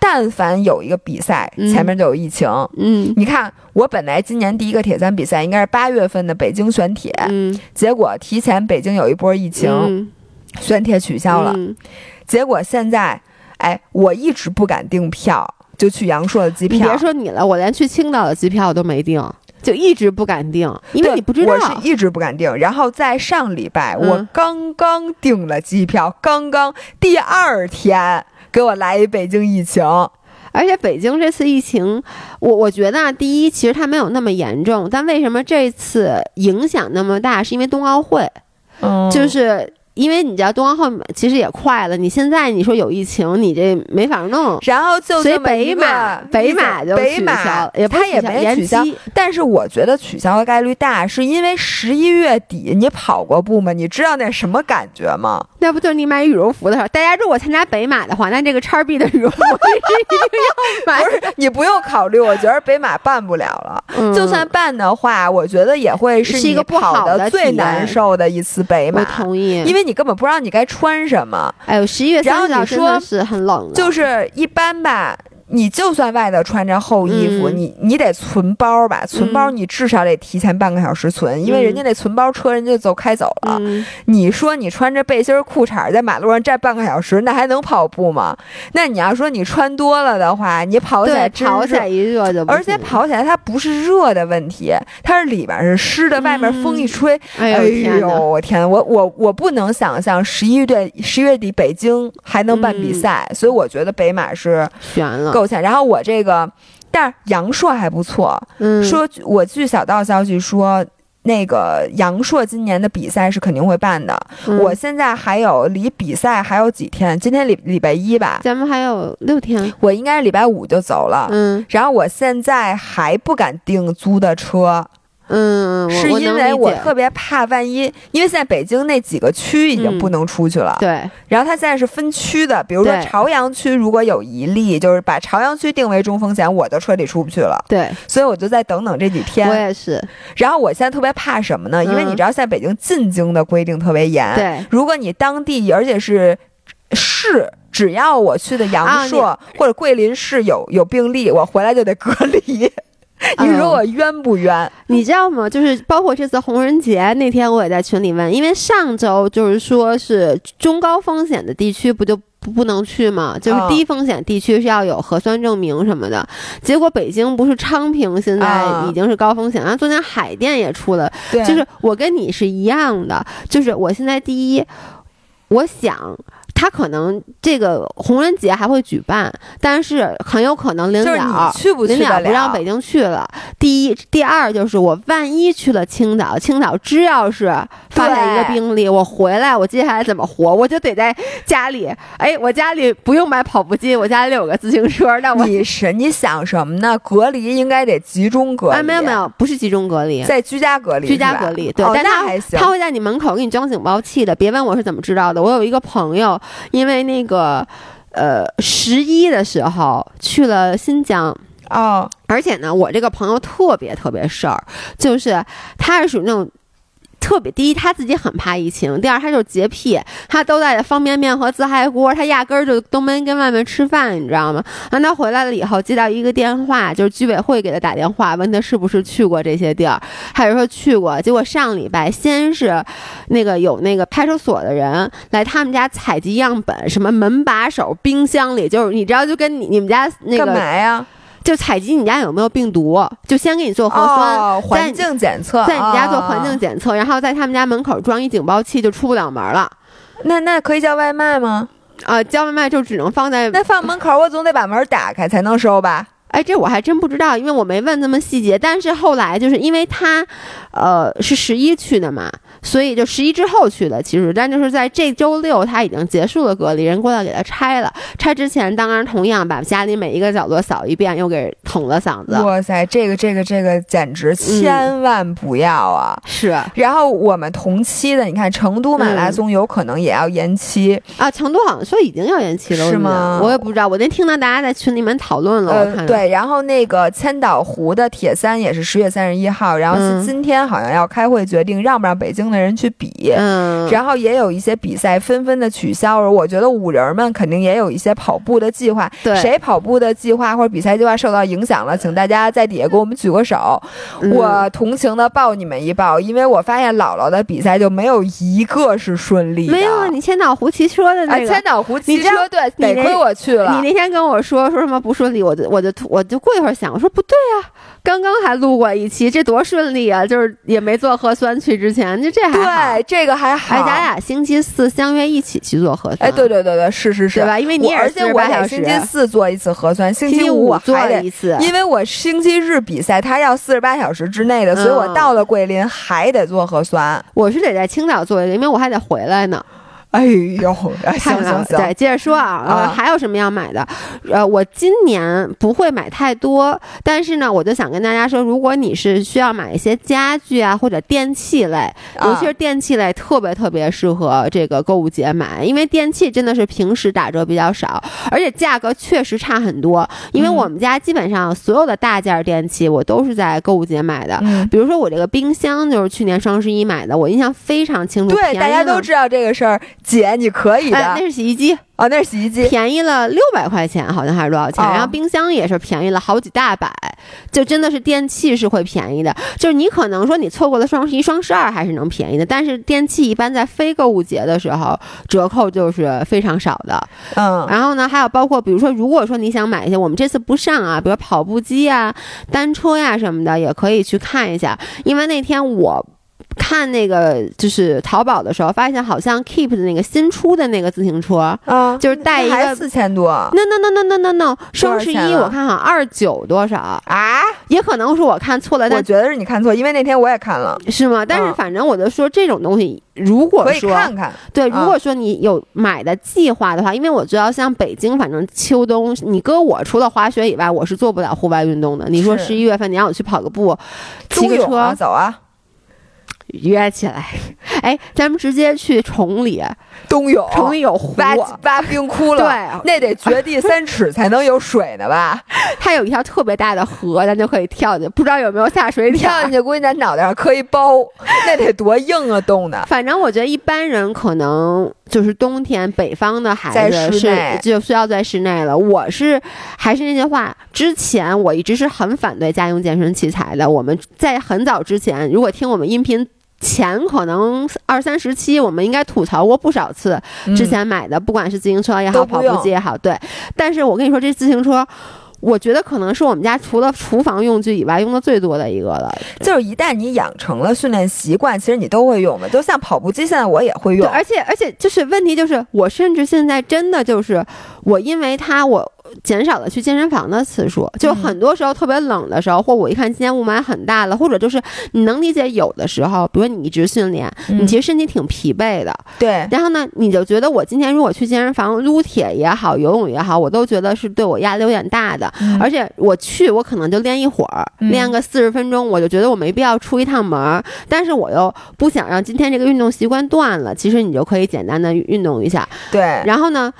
Speaker 2: 但凡有一个比赛前面就有疫情，
Speaker 1: 嗯，
Speaker 2: 你看。我本来今年第一个铁三比赛应该是八月份的北京选铁，
Speaker 1: 嗯，
Speaker 2: 结果提前北京有一波疫情，选铁取消了，结果现在，哎，我一直不敢订票，就去阳朔的机票。
Speaker 1: 你别说你了，我连去青岛的机票都没订，就一直不敢订，因为你不知道。
Speaker 2: 我是一直不敢订，然后在上礼拜我刚刚订了机票，刚刚第二天给我来一北京疫情。
Speaker 1: 而且北京这次疫情，我我觉得啊，第一，其实它没有那么严重，但为什么这次影响那么大？是因为冬奥会，就是因为你知道冬奥会其实也快了，你现在你说有疫情，你这没法弄。
Speaker 2: 然后就
Speaker 1: 所以北马北马就取
Speaker 2: 北马
Speaker 1: 消，也不
Speaker 2: 它也没
Speaker 1: 延
Speaker 2: 取消。但是我觉得取消的概率大，是因为十一月底你跑过步吗？你知道那什么感觉吗？
Speaker 1: 那不就是你买羽绒服的时候？大家如果参加北马的话，那这个叉 B 的羽绒服是一定要买 (laughs)
Speaker 2: 不。是，你不用考虑，我觉得北马办不了了。
Speaker 1: 嗯
Speaker 2: 就算办的话，我觉得也会
Speaker 1: 是一个不好
Speaker 2: 跑
Speaker 1: 的
Speaker 2: 最难受的一次北
Speaker 1: 我
Speaker 2: 马，
Speaker 1: 同意，
Speaker 2: 因为你根本不知道你该穿什么。
Speaker 1: 哎呦，十一月三十号
Speaker 2: 你说
Speaker 1: 真的是很冷的，
Speaker 2: 就是一般吧，你就算外头穿着厚衣服，
Speaker 1: 嗯
Speaker 2: 你你得存包吧？存包你至少得提前半个小时存，因为人家那存包车人家就走开走了。
Speaker 1: 嗯，
Speaker 2: 你说你穿着背心儿裤衩在马路上站半个小时，那还能跑步吗？那你要说你穿多了的话，你跑起来，
Speaker 1: 跑起来一热就
Speaker 2: 而且跑起来它不是热的问题，它是里边是湿的，外面风一吹，
Speaker 1: 哎
Speaker 2: 哎
Speaker 1: 呦天！
Speaker 2: 我天，我我我不能想象十一月十一月底北京还能办比赛，所以我觉得北马是
Speaker 1: 悬了，
Speaker 2: 然后我这个，但是阳朔还不错，
Speaker 1: 嗯，
Speaker 2: 说我据小道消息说。那个杨朔今年的比赛是肯定会办的。
Speaker 1: 嗯
Speaker 2: 我现在还有离比赛还有几天，今天礼礼拜一吧，
Speaker 1: 咱们还有六天，
Speaker 2: 我应该是礼拜五就走了。
Speaker 1: 嗯
Speaker 2: 然后我现在还不敢订租的车，
Speaker 1: 嗯，
Speaker 2: 是因为
Speaker 1: 我
Speaker 2: 特别怕万一，因为现在北京那几个区已经
Speaker 1: 嗯
Speaker 2: 不能出去了。
Speaker 1: 对，
Speaker 2: 然后它现在是分区的，比如说朝阳区如果有一例，就是把朝阳区定为中风险，我就彻底出不去了。
Speaker 1: 对，
Speaker 2: 所以我就再等等这几
Speaker 1: 我
Speaker 2: 天。
Speaker 1: 也是，
Speaker 2: 然后我现在特别怕什么呢？因为
Speaker 1: 嗯
Speaker 2: 你知道现在北京进京的规定特别严，
Speaker 1: 对，
Speaker 2: 如果你当地而且是市，只要我去的
Speaker 1: 啊
Speaker 2: 阳朔、或者桂林市有有病例，我回来就得隔离。(laughs) 你说我冤不冤？
Speaker 1: 你知道吗？就是包括这次红人节那天，我也在群里问，因为上周就是说是中高风险的地区不就不不能去吗？就是
Speaker 2: 嗯
Speaker 1: 低风险地区是要有核酸证明什么的。结果北京不是昌平现在
Speaker 2: 啊
Speaker 1: 已经是高风险，然后昨天海淀也出了，就是我跟你是一样的，就是我现在第一，我想。他可能这个红人节还会举办，但是很有可能临
Speaker 2: 就是
Speaker 1: 了
Speaker 2: 去不
Speaker 1: 了
Speaker 2: 得了？
Speaker 1: 不让北京去了。第一，第二就是我万一去了青岛，青岛只要是发现一个病例，我回来我接下来怎么活？我就得在家里，哎，我家里不用买跑步机，我家里有个自行车，那我
Speaker 2: 你是你想什么呢？隔离应该得集中隔离，
Speaker 1: 哎没有没，有，不是集中隔离。
Speaker 2: 在居家隔离，
Speaker 1: 居家隔离，对，
Speaker 2: 哦、
Speaker 1: 但他
Speaker 2: 那还行。
Speaker 1: 他会在你门口给你装警报器的。别问我是怎么知道的，我有一个朋友，因为那个呃十一的时候去了新疆，
Speaker 2: 哦，
Speaker 1: 而且呢，我这个朋友特别特别事儿，就是他是属于那种。特别第一，他自己很怕疫情；第二，他就洁癖，他都带着方便面和自嗨锅，他压根儿就都没跟外面吃饭，你知道吗？然后他回来了以后，接到一个电话，就是居委会给他打电话，问他是不是去过这些地儿，他就说去过。结果上礼拜先是那个有那个派出所的人来他们家采集样本，什么门把手、冰箱里，就是你知道，就跟你你们家那
Speaker 2: 干嘛
Speaker 1: 个
Speaker 2: 呀？
Speaker 1: 就采集你家有没有病毒，就先给你做核酸，
Speaker 2: 哦、环境检测，
Speaker 1: 在你家做环
Speaker 2: 哦
Speaker 1: 境检测，然后在他们家门口装一警报器，就出不了门了。
Speaker 2: 那那可以叫外卖吗？
Speaker 1: 啊、叫外卖就只能放在
Speaker 2: 那放门口，我总得把门打开才能收吧？
Speaker 1: 哎，这我还真不知道，因为我没问这么细节。但是后来就是因为他，呃，是十一去的嘛，所以就十一之后去的。其实，但就是在这周六他已经结束了隔离，人过来给他拆了。拆之前，当然同样把家里每一个角落扫一遍，又给捅了嗓子。
Speaker 2: 哇塞，这个这个这个简直千万不要啊！
Speaker 1: 是
Speaker 2: 然后我们同期的，你看成都马拉松有可能也要延期，
Speaker 1: 啊，成都好像说已经要延期了，
Speaker 2: 是吗
Speaker 1: 我也不知道，我那听到大家在群里面讨论了，我
Speaker 2: 呃，
Speaker 1: 看
Speaker 2: 对，然后那个千岛湖的铁三也是十月三十一号，然后今天好像要开会决定让不让北京的人去比。
Speaker 1: 嗯，
Speaker 2: 然后也有一些比赛纷纷的取消，我觉得五人们肯定也有一些跑步的计划。
Speaker 1: 对
Speaker 2: 谁跑步的计划或者比赛计划受到影响了，请大家在底下给我们举个手，
Speaker 1: 嗯
Speaker 2: 我同情的抱你们一抱，因为我发现姥姥的比赛就没有一个是顺利的。
Speaker 1: 没有啊，你千岛湖骑车的
Speaker 2: 啊，
Speaker 1: 那个。
Speaker 2: 千岛湖骑车对，得亏我去了。
Speaker 1: 你那天跟我说说什么不顺利，我就我就我就过一会儿想，我说不对啊，刚刚还录过一期，这多顺利啊！就是也没做核酸去之前，就这还好。
Speaker 2: 对这个还好。
Speaker 1: 哎，咱俩星期四相约一起去做核酸。
Speaker 2: 哎，对对对对，是是是，
Speaker 1: 对吧因为你也是
Speaker 2: 我而且我
Speaker 1: 48小时
Speaker 2: 得星期四做一次核酸，星
Speaker 1: 星期
Speaker 2: 五我
Speaker 1: 做
Speaker 2: 还得
Speaker 1: 了一次，
Speaker 2: 因为我星期日比赛，他要四十八小时之内的，所以我
Speaker 1: 嗯
Speaker 2: 到了桂林还得做核酸。
Speaker 1: 我是得在青岛做一个，因为我还得回来呢。
Speaker 2: 哎呦，(laughs) 行行行，
Speaker 1: 对，接着说啊，呃，还有什么要买的？呃，我今年不会买太多，但是呢，我就想跟大家说，如果你是需要买一些家具啊或者电器类，尤其是电器类，特别特别适合这个购物节买，因为电器真的是平时打折比较少，而且价格确实差很多。因为我们家基本上所有的大件电器，我都是在购物节买的。比如说我这个冰箱，就是去年双十一买的，我印象非常清楚。
Speaker 2: 对，大家都知道这个事儿。姐，你可以的，
Speaker 1: 那是洗衣机
Speaker 2: 啊，那是洗衣机，
Speaker 1: 便宜了六百块钱，好像还是多少钱？然后冰箱也是便宜了好几大百，就真的是电器是会便宜的。就是你可能说你错过了双十一、双十二还是能便宜的，但是电器一般在非购物节的时候折扣就是非常少的。
Speaker 2: 嗯，
Speaker 1: 然后呢，还有包括比如说，如果说你想买一些我们这次不上啊，比如跑步机啊、单车呀什么的，也可以去看一下，因为那天我。看那个就是淘宝的时候，发现好像 Keep 的那个新出的那个自行车，
Speaker 2: 啊，
Speaker 1: 就是带一个
Speaker 2: 四千多。
Speaker 1: No No No No No No No，双十一我看好像二九多少
Speaker 2: 啊？
Speaker 1: 也可能是我看错了。
Speaker 2: 但我觉得是你看错，因为那天我也看了，
Speaker 1: 是吗？但是反正我就说这种东西，如果说
Speaker 2: 看看，
Speaker 1: 对，如果说你有买的计划的话，因为我知道像北京，反正秋冬，你搁我除了滑雪以外，我是做不了户外运动的。你说十一月份你让我去跑个步，骑个车，
Speaker 2: 走啊。
Speaker 1: 约起来，(laughs) 哎，咱们直接去崇礼，
Speaker 2: 冬泳，
Speaker 1: 崇礼有湖，
Speaker 2: 挖挖冰窟窿，
Speaker 1: 对，
Speaker 2: 那得掘地三尺才能有水呢吧？(laughs)
Speaker 1: 它有一条特别大的河，咱就可以跳进，不知道有没有下水
Speaker 2: 跳进去，估计咱脑袋上磕一包，(laughs) 那得多硬啊，冻的。
Speaker 1: 反正我觉得一般人可能就是冬天北方的孩子是就需要在室内了。我是还是那句话，之前我一直是很反对家用健身器材的。我们在很早之前，如果听我们音频。前可能二三十期，我们应该吐槽过不少次。之前买的，不管是自行车也好，跑步机也好，对。但是我跟你说，这自行车。我觉得可能是我们家除了厨房用具以外用的最多的一个了。
Speaker 2: 就是一旦你养成了训练习惯，其实你都会用的。就像跑步机，现在我也会用。
Speaker 1: 而且而且就是问题就是，我甚至现在真的就是我因为它我减少了去健身房的次数。就很多时候特别冷的时候，或我一看今天雾霾很大了，或者就是你能理解有的时候，比如你一直训练，你其实身体挺疲惫的。
Speaker 2: 对。
Speaker 1: 然后呢，你就觉得我今天如果去健身房撸铁也好，游泳也好，我都觉得是对我压力有点大的。而且我去，我可能就练一会儿，练个四十分钟，我就觉得我没必要出一趟门。但是我又不想让今天这个运动习惯断了。其实你就可以简单的运动一下。
Speaker 2: 对。
Speaker 1: 然后呢，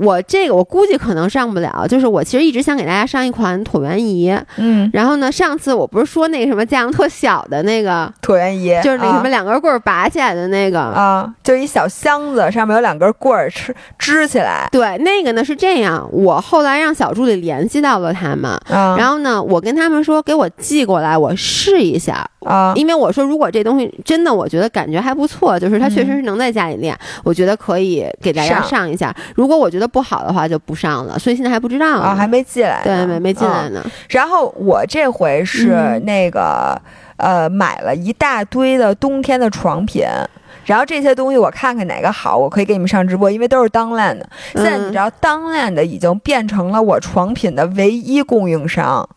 Speaker 1: 我这个我估计可能上不了。就是我其实一直想给大家上一款椭圆仪。
Speaker 2: 嗯。
Speaker 1: 然后呢，上次我不是说那个什么价格特小的那个
Speaker 2: 椭圆仪，
Speaker 1: 就是那什么两根棍儿拔起来的那个
Speaker 2: 啊，就一小箱子，上面有两根棍儿支支起来。
Speaker 1: 对，那个呢是这样。我后来让小助理联系到了他。他们，然后呢，我跟他们说，给我寄过来，我试一下
Speaker 2: 啊。
Speaker 1: 因为我说，如果这东西真的，我觉得感觉还不错，就是它确实是能在家里练，我觉得可以给大家上一下。如果我觉得不好的话，就不上了。所以现在还不知道啊，
Speaker 2: 还没进来，
Speaker 1: 对，没没进来呢。
Speaker 2: 然后我这回是那个呃，买了一大堆的冬天的床品。然后这些东西我看看哪个好，我可以给你们上直播，因为都是当烂的。现在你知道，当烂的已经变成了我床品的唯一供应商。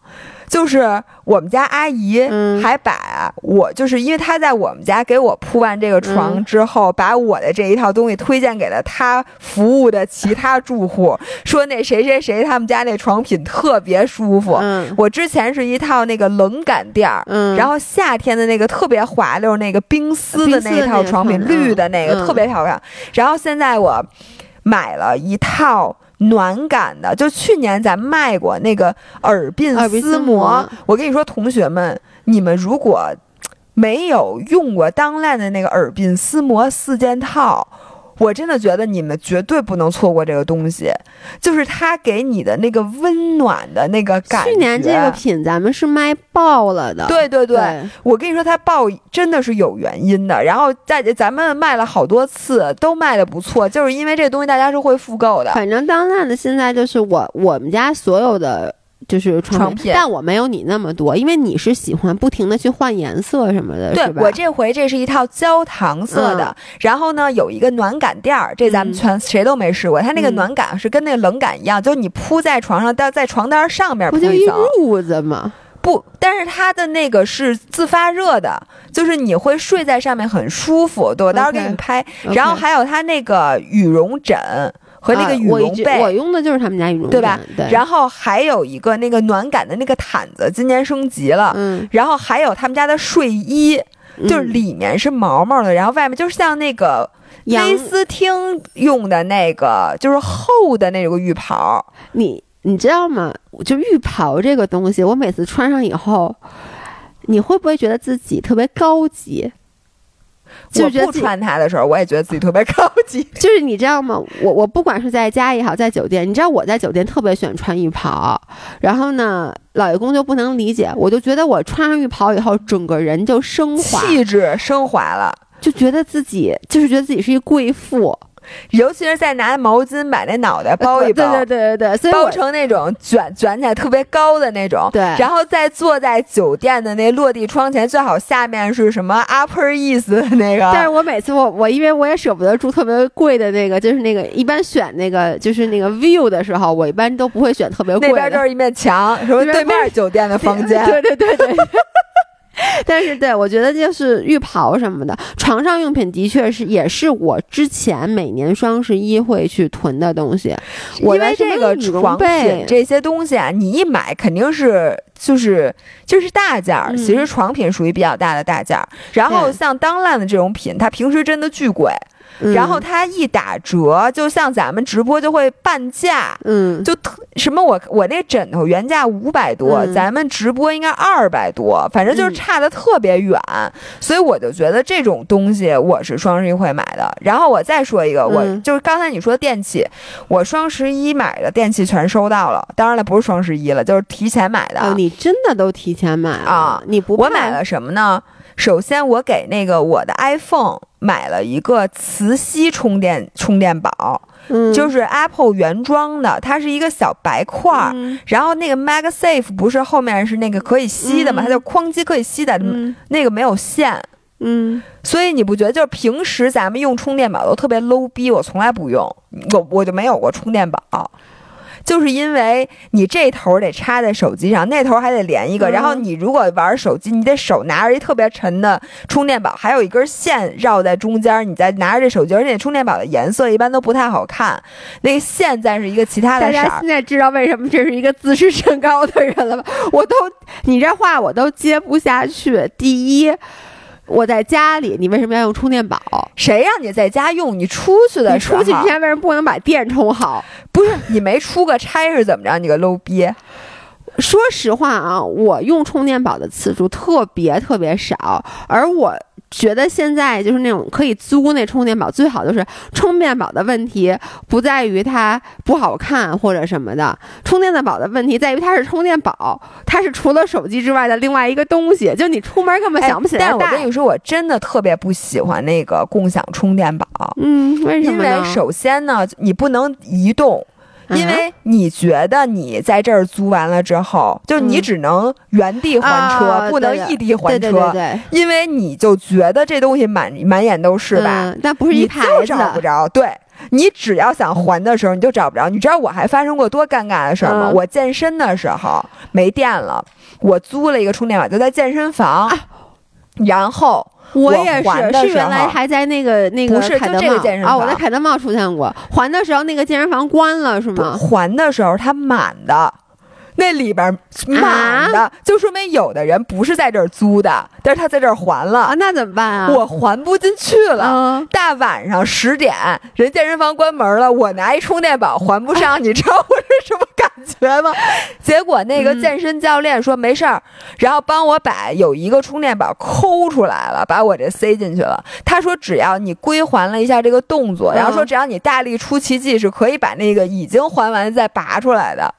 Speaker 2: 就是我们家阿姨还把我，就是因为她在我们家给我铺完这个床之后，把我的这一套东西推荐给了她服务的其他住户，(laughs) 说那谁谁谁他们家那床品特别舒服。我之前是一套那个冷感垫儿，然后夏天的那个特别滑溜那个冰丝的那一套床品，绿的那个特别漂亮。然后现在我买了一套。暖感的，就去年咱卖过那个耳鬓丝膜。我跟你说，同学们，你们如果没有用过当烂的那个耳鬓丝膜四件套。我真的觉得你们绝对不能错过这个东西，就是它给你的那个温暖的那个感觉。
Speaker 1: 去年这个品咱们是卖爆了的。
Speaker 2: 对对对，我跟你说它爆真的是有原因的。然后在咱们卖了好多次，都卖的不错，就是因为这东西大家是会复购的。
Speaker 1: 反正当烂的现在就是我我们家所有的。就是
Speaker 2: 床品，
Speaker 1: 但我没有你那么多，因为你是喜欢不停的去换颜色什么的，
Speaker 2: 对我这回这是一套焦糖色的，然后呢有一个暖感垫儿，这咱们全谁都没试过，它那个暖感是跟那个冷感一样，就是你铺在床上，但在床单上面铺一层，
Speaker 1: 褥子吗。
Speaker 2: 不，但是它的那个是自发热的，就是你会睡在上面很舒服。对，我到时候给你拍。然后还有它那个羽绒枕和那个羽绒被，
Speaker 1: 我用的就是他们家羽绒被，
Speaker 2: 对吧？
Speaker 1: 对。
Speaker 2: 然后还有一个那个暖感的那个毯子，今年升级了。嗯。然后还有他们家的睡衣，就是里面是毛毛的，然后外面就是像那个威斯汀用的那个，就是厚的那个浴袍。
Speaker 1: 你。你知道吗？就浴袍这个东西，我每次穿上以后，你会不会觉得自己特别高级？
Speaker 2: 我不穿它的时候，我也觉得自己特别高级。(laughs)
Speaker 1: 就是你知道吗？我我不管是在家也好，在酒店，你知道我在酒店特别喜欢穿浴袍。然后呢，老爷公就不能理解，我就觉得我穿上浴袍以后，整个人就升华，
Speaker 2: 气质升华了，
Speaker 1: 就觉得自己就是觉得自己是一贵妇。
Speaker 2: 尤其是在拿毛巾把那脑袋包一包，
Speaker 1: 对对对对对，
Speaker 2: 包成那种卷卷起来特别高的那种，
Speaker 1: 对，
Speaker 2: 然后再坐在酒店的那落地窗前，最好下面是什么 Upper East 的那个。
Speaker 1: 但是我每次我我因为我也舍不得住特别贵的那个，就是那个一般选那个就是那个 view 的时候，我一般都不会选特别贵的。
Speaker 2: 那边就是一面墙，什么对面酒店的房间，(laughs)
Speaker 1: 对对对对。(laughs) 但是，对我觉得就是浴袍什么的，床上用品的确是也是我之前每年双十一会去囤的东西。因
Speaker 2: 为这个床品这些东西啊，你一买肯定是就是就是大件儿。其实床品属于比较大的大件儿，然后像当烂的这种品，它平时真的巨贵。然后它一打折，就像咱们直播就会半价，
Speaker 1: 嗯，
Speaker 2: 就特什么我我那枕头原价五百多，咱们直播应该二百多，反正就是差的特别远，所以我就觉得这种东西我是双十一会买的。然后我再说一个，我就是刚才你说电器，我双十一买的电器全收到了，当然了不是双十一了，就是提前买的。
Speaker 1: 哦，你真的都提前买啊？你不
Speaker 2: 我买了什么呢？首先我给那个我的 iPhone。买了一个磁吸充电充电宝，就是 Apple 原装的，它是一个小白块儿。然后那个 MagSafe 不是后面是那个可以吸的嘛？它就哐叽可以吸的，那个没有线。
Speaker 1: 嗯，
Speaker 2: 所以你不觉得就是平时咱们用充电宝都特别 low 逼？我从来不用，我我就没有过充电宝。就是因为你这头得插在手机上，那头还得连一个。然后你如果玩手机，你得手拿着一特别沉的充电宝，还有一根线绕在中间，你再拿着这手机，而且充电宝的颜色一般都不太好看。那个线再是一个其他的色。
Speaker 1: 大家现在知道为什么这是一个自视甚高的人了吧？我都你这话我都接不下去。第一。我在家里，你为什么要用充电宝？
Speaker 2: 谁让你在家用？你出去的
Speaker 1: 时候，出去之前为什么不能把电充好？
Speaker 2: 不是你没出个差是怎么着？你个 low 逼！
Speaker 1: 说实话啊，我用充电宝的次数特别特别少，而我。觉得现在就是那种可以租那充电宝，最好就是充电宝的问题不在于它不好看或者什么的，充电的宝的问题在于它是充电宝，它是除了手机之外的另外一个东西，就你出门根本想不起来。
Speaker 2: 但我跟你说，我真的特别不喜欢那个共享充电宝。
Speaker 1: 嗯，为什
Speaker 2: 么？因为首先呢，你不能移动。因为你觉得你在这儿租完了之后，就你只能原地还车，不能异地还
Speaker 1: 车。对对对。
Speaker 2: 因为你就觉得这东西满满眼都是吧？
Speaker 1: 那不是一牌
Speaker 2: 子，找不着。对你只要想还的时候，你就找不着。你知道我还发生过多尴尬的事儿吗？我健身的时候没电了，我租了一个充电宝，就在健身房，然后。
Speaker 1: 我也是，是原来还在那个那个凯德
Speaker 2: 茂啊，
Speaker 1: 我在凯德茂出现过。还的时候那个健身房关了是吗？
Speaker 2: 还的时候它满的。那里边满的，就说明有的人不是在这儿租的，但是他在这儿还了
Speaker 1: 啊，那怎么办啊？
Speaker 2: 我还不进去了。大晚上十点，人健身房关门了，我拿一充电宝还不上，你知道我是什么 (laughs) 感觉吗？结果那个健身教练说没事儿，然后帮我把有一个充电宝抠出来了，把我这塞进去了。他说只要你归还了一下这个动作，然后说只要你大力出奇迹，是可以把那个已经还完再拔出来的。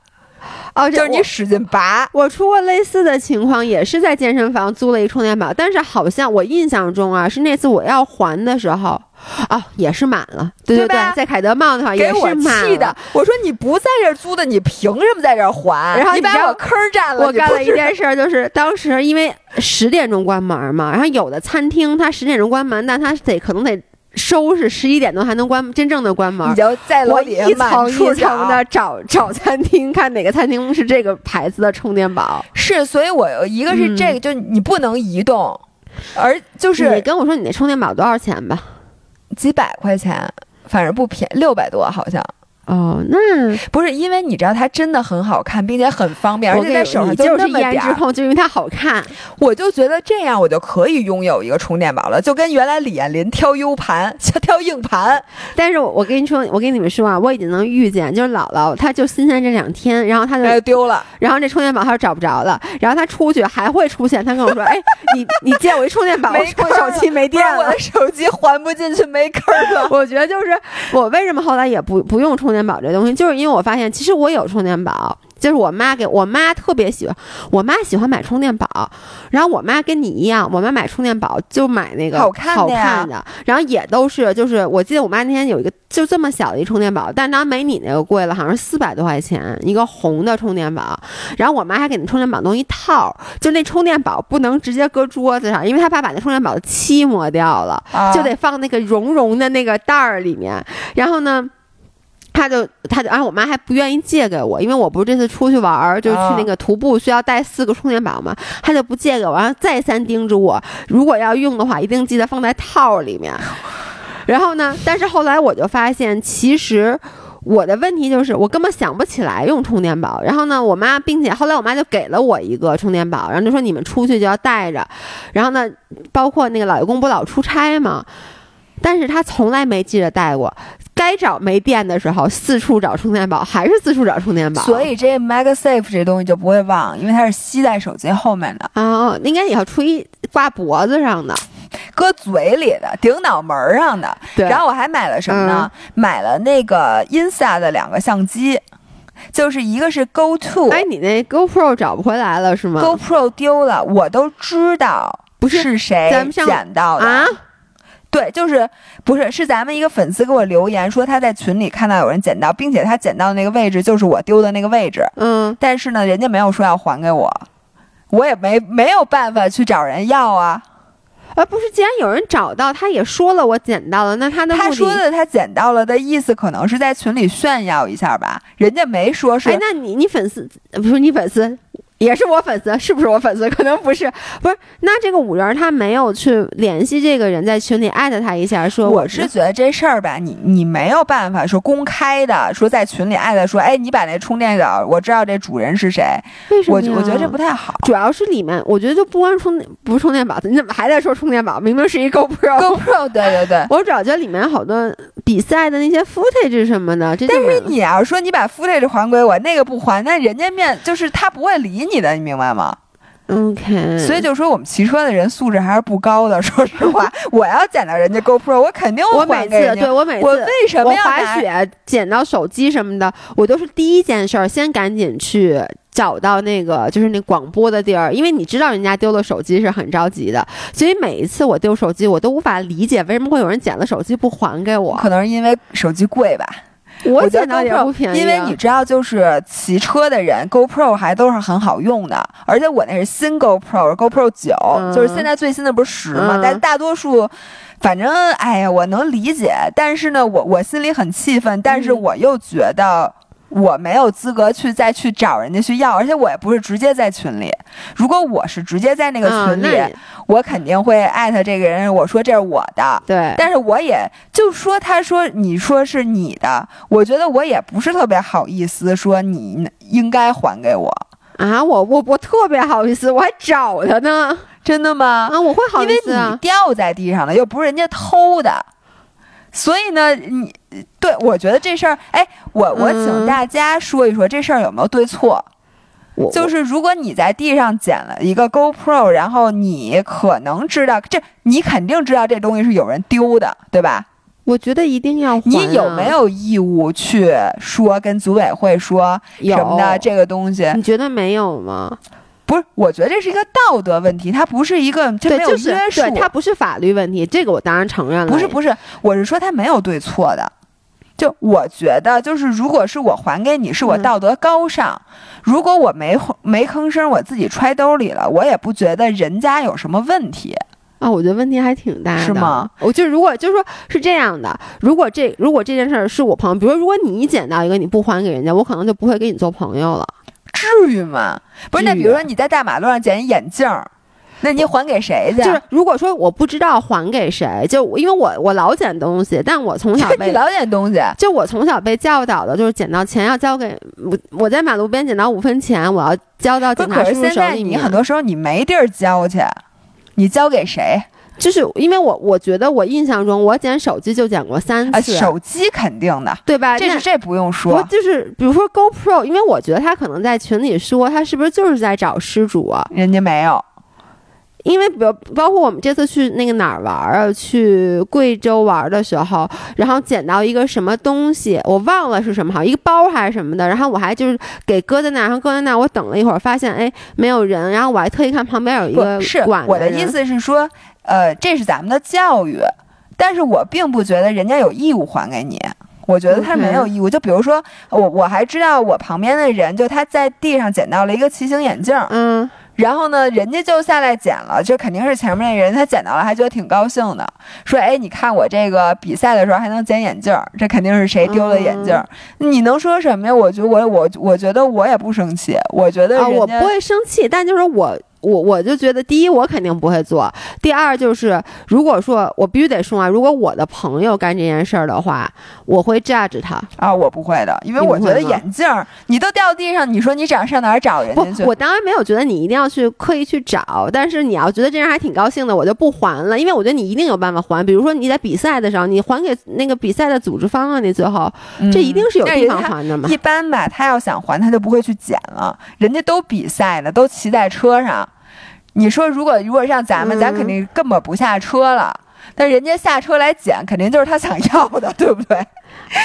Speaker 1: 哦，
Speaker 2: 就是你使劲拔。
Speaker 1: 我出过类似的情况，也是在健身房租了一充电宝，但是好像我印象中啊，是那次我要还的时候，哦，也是满了。对对对，在凯德茂那块也是
Speaker 2: 满的。我说你不在这租的，你凭什么在这还？
Speaker 1: 然后
Speaker 2: 你把我坑占了。
Speaker 1: 我干了一件事，就是当时因为十点钟关门嘛，然后有的餐厅它十点钟关门，但它得可能得。收拾，十一点多还能关真正的关门。
Speaker 2: 你就在楼
Speaker 1: 我
Speaker 2: 里
Speaker 1: 一层一层
Speaker 2: 的
Speaker 1: 的找找餐厅，看哪个餐厅是这个牌子的充电宝。
Speaker 2: 是，所以我一个是这个，就你不能移动，而就是
Speaker 1: 你跟我说你那充电宝多少钱吧？
Speaker 2: 几百块钱，反正不便宜，六百多好像。
Speaker 1: 哦，那
Speaker 2: 不是因为你知道它真的很好看，并且很方便，而且在手上
Speaker 1: 就是
Speaker 2: 一
Speaker 1: 颜值控，就因为它好看。
Speaker 2: 我就觉得这样我就可以拥有一个充电宝了，就跟原来李彦霖挑 U 盘、挑硬盘。
Speaker 1: 但是我跟你说，我跟你们说啊，我已经能预见，就是姥姥她就新鲜这两天，然后她就
Speaker 2: 丢了，
Speaker 1: 然后这充电宝她就找不着了，然后她出去还会出现，她跟我说：“哎，你你借我一充电宝，
Speaker 2: 我
Speaker 1: 手机没电了，
Speaker 2: 我的手机还不进去，没坑了。”
Speaker 1: 我觉得就是我为什么后来也不不用充电宝这东西，就是。因为我发现，其实我有充电宝，就是我妈给我妈特别喜欢，我妈喜欢买充电宝，然后我妈跟你一样，我妈买充电宝就买那个好
Speaker 2: 看
Speaker 1: 的，看的，然后也都是，就是我记得我妈那天有一个就这么小的一充电宝，但当然没你那个贵了，好像是四百多块钱一个红的充电宝，然后我妈还给那充电宝弄一套，就那充电宝不能直接搁桌子上，因为她怕把那充电宝的漆磨掉了，就得放那个绒绒的那个袋儿里面，然后呢。他就他就，然后我妈还不愿意借给我，因为我不是这次出去玩儿，就去那个徒步需要带四个充电宝嘛，他就不借给我，然后再三叮嘱我，如果要用的话，一定记得放在套里面。然后呢，但是后来我就发现，其实我的问题就是我根本想不起来用充电宝。然后呢，我妈，并且后来我妈就给了我一个充电宝，然后就说你们出去就要带着。然后呢，包括那个老爷公不老出差嘛，但是他从来没记着带过。该找没电的时候，四处找充电宝，还是四处找充电宝。
Speaker 2: 所以这 MagSafe 这东西就不会忘，因为它是吸在手机后面的
Speaker 1: 啊。应该也要出一挂脖子上的，
Speaker 2: 搁嘴里的，顶脑门上的。
Speaker 1: 对。
Speaker 2: 然后我还买了什么呢？买了那个 Insa 的两个相机，就是一个是 Go To。
Speaker 1: 哎，你那 GoPro 找不回来了是吗
Speaker 2: ？GoPro 丢了，我都知道
Speaker 1: 不
Speaker 2: 是谁捡到的
Speaker 1: 啊。
Speaker 2: 对，就是不是是咱们一个粉丝给我留言说他在群里看到有人捡到，并且他捡到的那个位置就是我丢的那个位置。
Speaker 1: 嗯，
Speaker 2: 但是呢，人家没有说要还给我，我也没没有办法去找人要啊。
Speaker 1: 啊，不是，既然有人找到，他也说了我捡到了，那他的
Speaker 2: 他说的他捡到了的意思，可能是在群里炫耀一下吧。人家没说是。
Speaker 1: 哎，那你你粉丝不是你粉丝？也是我粉丝，是不是我粉丝？(laughs) 可能不是，不是。那这个五人他没有去联系这个人，在群里艾特他一下，说
Speaker 2: 我是觉得这事儿吧，你你没有办法说公开的，说在群里艾特说，哎，你把那充电宝，我知道这主人是谁。
Speaker 1: 为什么？
Speaker 2: 我我觉得这不太好。
Speaker 1: 主要是里面，我觉得就不光充不是充电宝，你怎么还在说充电宝？明明是一 GoPro，GoPro，
Speaker 2: 对对对。(laughs)
Speaker 1: 我主要觉得里面好多比赛的那些 footage 什么的。
Speaker 2: 但是你要说你把 footage 还给我，那个不还，那人家面就是他不会理你的，你明白吗
Speaker 1: ？OK，
Speaker 2: 所以就说我们骑车的人素质还是不高的。(laughs) 说实话，我要捡到人家 GoPro，我肯定
Speaker 1: 我每次对我每次
Speaker 2: 我为什么要
Speaker 1: 滑雪捡到手机什么的，我都是第一件事儿先赶紧去找到那个就是那广播的地儿，因为你知道人家丢了手机是很着急的。所以每一次我丢手机，我都无法理解为什么会有人捡了手机不还给我。
Speaker 2: 可能是因为手机贵吧。
Speaker 1: 我捡到也不便
Speaker 2: 宜，因为你知道，就是骑车的人，GoPro 还都是很好用的。而且我那是新 GoPro，GoPro 九，就是现在最新的不是十吗？但大多数，反正哎呀，我能理解。但是呢，我我心里很气愤，但是我又觉得。我没有资格去再去找人家去要，而且我也不是直接在群里。如果我是直接在那个群里，我肯定会艾特这个人，我说这是我的。
Speaker 1: 对，
Speaker 2: 但是我也就说，他说你说是你的，我觉得我也不是特别好意思说你应该还给我
Speaker 1: 啊。我我我特别好意思，我还找他呢，
Speaker 2: 真的吗？
Speaker 1: 啊，我会好意
Speaker 2: 思，因为你掉在地上了，又不是人家偷的。所以呢，你对我觉得这事儿，哎，我我请大家说一说这事儿有没有对错？就是如果你在地上捡了一个 GoPro，然后你可能知道这，你肯定知道这东西是有人丢的，对吧？
Speaker 1: 我觉得一定要。
Speaker 2: 你有没有义务去说跟组委会说什么的这个东西？
Speaker 1: 你觉得没有吗？
Speaker 2: 不是，我觉得这是一个道德问题，它不是一个
Speaker 1: 这
Speaker 2: 没有约束，
Speaker 1: 它不是法律问题，这个我当然承认了。
Speaker 2: 不是不是，我是说它没有对错的，就我觉得就是如果是我还给你，是我道德高尚；如果我没没吭声，我自己揣兜里了，我也不觉得人家有什么问题。
Speaker 1: 啊，我觉得问题还挺大的，
Speaker 2: 是吗？
Speaker 1: 我就如果就是说是这样的，如果这如果这件事儿是我朋友，比如说如果你捡到一个你不还给人家，我可能就不会跟你做朋友了。
Speaker 2: 至于吗？不是，那比如说你在大马路上捡一眼镜儿，那你还给谁去？
Speaker 1: 就是如果说我不知道还给谁，就因为我我老捡东西，但我从小 (laughs)
Speaker 2: 你
Speaker 1: 被
Speaker 2: 老捡东西，
Speaker 1: 就我从小被教导的就是捡到钱要交给我，我在马路边捡到五分钱，我要交到
Speaker 2: 不
Speaker 1: 警察叔叔
Speaker 2: 可是现在
Speaker 1: 手里。
Speaker 2: 你很多时候你没地儿交去，你交给谁
Speaker 1: 就是因为我我觉得我印象中我捡手机就捡过三
Speaker 2: 啊？
Speaker 1: 次，
Speaker 2: 手机肯定的，
Speaker 1: 对吧？
Speaker 2: 这是这不用说。
Speaker 1: 就是比如说 GoPro，因为我觉得他可能在群里说他是不是就是在找失主啊？
Speaker 2: 人家没有，
Speaker 1: 因为比如包括我们这次去那个哪儿玩儿啊，去贵州玩儿的时候，然后捡到一个什么东西，我忘了是什么，好像一个包还是什么的，然后我还就是给搁在那儿，然后搁在那儿，我等了一会儿，发现哎没有人，然后我还特意看旁边有一个
Speaker 2: 是
Speaker 1: 管人
Speaker 2: 我的意，思是说，呃，这是咱们的教育，但是我并不觉得人家有义务还给你。我觉得他没有义务。就比如说，我我还知道我旁边的人，就他在地上捡到了一个骑行眼镜儿，
Speaker 1: 嗯，
Speaker 2: 然后呢，人家就下来捡了，这肯定是前面那人他捡到了，还觉得挺高兴的，说：“哎，你看我这个比赛的时候还能捡眼镜儿，这肯定是谁丢了眼镜儿。你能说什么呀？我觉得我我我觉得我也不生气，我觉得
Speaker 1: 啊，我不会生气，但就是我。我我就觉得，第一，我肯定不会做；第二，就是如果说我必须得说啊，如果我的朋友干这件事儿的话，我会 judge 他。
Speaker 2: 啊，我不会的，因为我觉得眼镜儿你都掉地上，你说你找上哪儿找人
Speaker 1: 不
Speaker 2: 家去？，
Speaker 1: 我当然没有觉得你一定要去刻意去找，但是你要觉得这人还挺高兴的，我就不还了，因为我觉得你一定有办法还。比如说你在比赛的时候，你还给那个比赛的组织方啊，你最后这一定是有地方还的嘛
Speaker 2: 一。般吧，他要想还，他就不会去捡了。人家都比赛了，都骑在车上。你说，如果如果让咱们，
Speaker 1: 嗯
Speaker 2: 咱肯定根本不下车了。但人家下车来捡，肯定就是他想要的，对不对？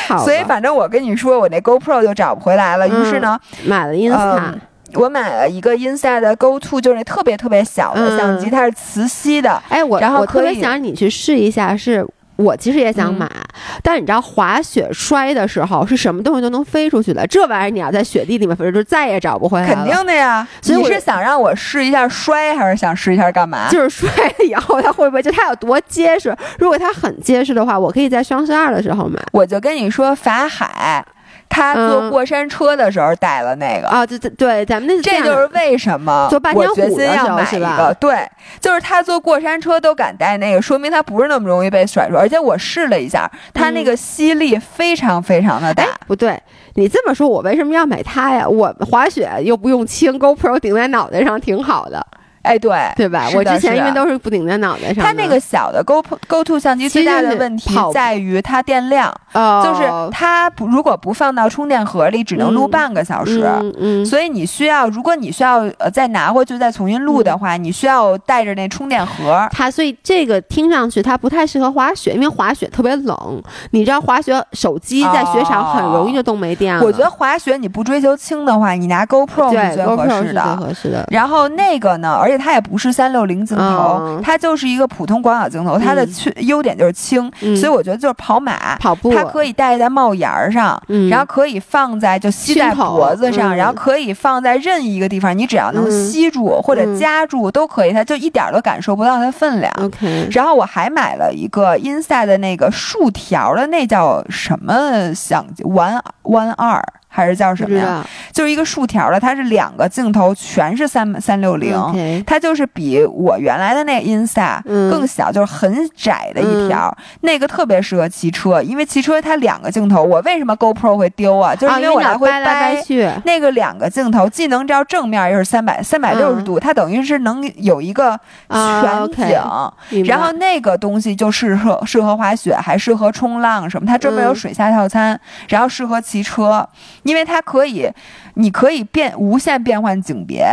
Speaker 1: 好，
Speaker 2: 所以反正我跟你说，我那 GoPro 就找不回来了。于是呢，
Speaker 1: 买了 Insta，、
Speaker 2: 嗯我买了一个 Insta 的 Go To，就是那特别特别小的相机，
Speaker 1: 嗯
Speaker 2: 它是磁吸的。
Speaker 1: 哎，我
Speaker 2: 然后
Speaker 1: 我特别
Speaker 2: 可以
Speaker 1: 想让你去试一下，是我其实也想
Speaker 2: 嗯
Speaker 1: 买，但是你知道滑雪摔的时候是什么东西都能飞出去的，这玩意儿你要在雪地里面飞，就再也找不回来了。
Speaker 2: 肯定的呀，
Speaker 1: 所以我
Speaker 2: 你是想让我试一下摔，还是想试一下干嘛？
Speaker 1: 就是摔了以后它会不会就它有多结实？如果它很结实的话，我可以在双十二的时候买。
Speaker 2: 我就跟你说，法海他坐
Speaker 1: 嗯
Speaker 2: 过山车的时候带了那个，
Speaker 1: 啊，对对对，咱们那
Speaker 2: 这就是为什么我决心要买一个。对，就是他坐过山车都敢带那个，说明他不是那么容易被甩出。而且我试了一下，他那个吸力非常非常的大。
Speaker 1: 哎，不对，你这么说，我为什么要买它呀？我滑雪又不用轻，GoPro 顶在脑袋上挺好的，
Speaker 2: 哎，对，
Speaker 1: 对吧？我之前因为都是不顶在脑袋上。
Speaker 2: 它那个小的 Go Go To 相机最大的问题在于它电量，
Speaker 1: 哦，
Speaker 2: 就是它不如果不放到充电盒里，只能录
Speaker 1: 嗯
Speaker 2: 半个小时。
Speaker 1: 嗯嗯，
Speaker 2: 所以你需要，如果你需要呃再拿回去再重新录的
Speaker 1: 嗯
Speaker 2: 话，你需要带着那充电盒。
Speaker 1: 它所以这个听上去它不太适合滑雪，因为滑雪特别冷。你知道滑雪手机在雪场很容易就冻没电了。
Speaker 2: 我觉得滑雪你不追求轻的话，你拿 GoPro
Speaker 1: 对
Speaker 2: 是最合
Speaker 1: GoPro 是最
Speaker 2: 适的。
Speaker 1: 合适的。
Speaker 2: 然后那个呢，而且它也不是三六零镜头，
Speaker 1: 嗯
Speaker 2: 它就是一个普通广角镜头，它的
Speaker 1: 嗯。
Speaker 2: 缺优点就是轻，
Speaker 1: 嗯。
Speaker 2: 所以我觉得就是跑马，
Speaker 1: 跑步
Speaker 2: 它可以戴在帽檐儿上，
Speaker 1: 嗯。
Speaker 2: 然后可以放在就吸在脖子上，
Speaker 1: 嗯。
Speaker 2: 然后可以放在任意一个地方，你只要能
Speaker 1: 嗯。
Speaker 2: 吸住或者
Speaker 1: 嗯。
Speaker 2: 夹住都可以，它就一点儿都感受不到它的分量。
Speaker 1: OK，
Speaker 2: 然后我还买了一个 Inside 的那个竖条的，那叫什么相机？One One 二还是叫什么呀？就是一个竖条的，它是两个镜头，全是三三六零。它就是比我原来的那个 Insta
Speaker 1: 嗯
Speaker 2: 更小，就是很窄的一条，那个特别适合骑车，因为骑车它两个镜头，我为什么 GoPro 会丢啊？就是
Speaker 1: 啊，
Speaker 2: 因为我来回
Speaker 1: 老掰来掰去。
Speaker 2: 那个两个镜头既能照正面，又是三百三百六十
Speaker 1: 嗯
Speaker 2: 度，它等于是能有一个
Speaker 1: 啊
Speaker 2: 全景。然后那个东西就适合适合滑雪，还适合冲浪什么。它专门有
Speaker 1: 嗯
Speaker 2: 水下套餐，然后适合骑车，因为它可以，你可以变无限变换景别。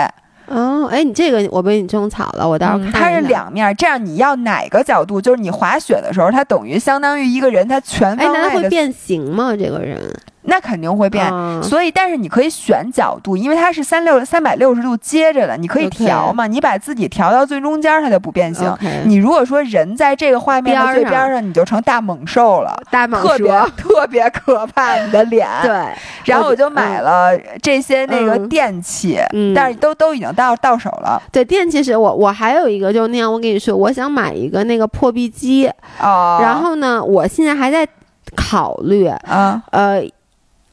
Speaker 1: 哦，哎，你这个我被你种草了，我到时候
Speaker 2: 它是两面，这样你要哪个角度，就是你滑雪的时候，它等于相当于一个人，他全
Speaker 1: 哎，
Speaker 2: 方位的。
Speaker 1: 那他会变形吗？这个人
Speaker 2: 那肯定会变。
Speaker 1: 嗯
Speaker 2: 所以，但是你可以选角度，因为它是三六三百六十度接着的，你可以调嘛。你把自己调到最中间，它就不变形。你如果说人在这个画面的最
Speaker 1: 边上
Speaker 2: 边上，你就成大猛兽了，特别，(laughs) 特别可怕，你的脸。。
Speaker 1: 对，
Speaker 2: 然后我就买了这些那个
Speaker 1: 嗯
Speaker 2: 电器，
Speaker 1: 嗯
Speaker 2: 但是都都已经到到手了。
Speaker 1: 对电器是我我还有一个就是那样，我跟你说，我想买一个那个破壁机，
Speaker 2: 哦，
Speaker 1: 然后呢，我现在还在考虑，
Speaker 2: 啊，
Speaker 1: 呃。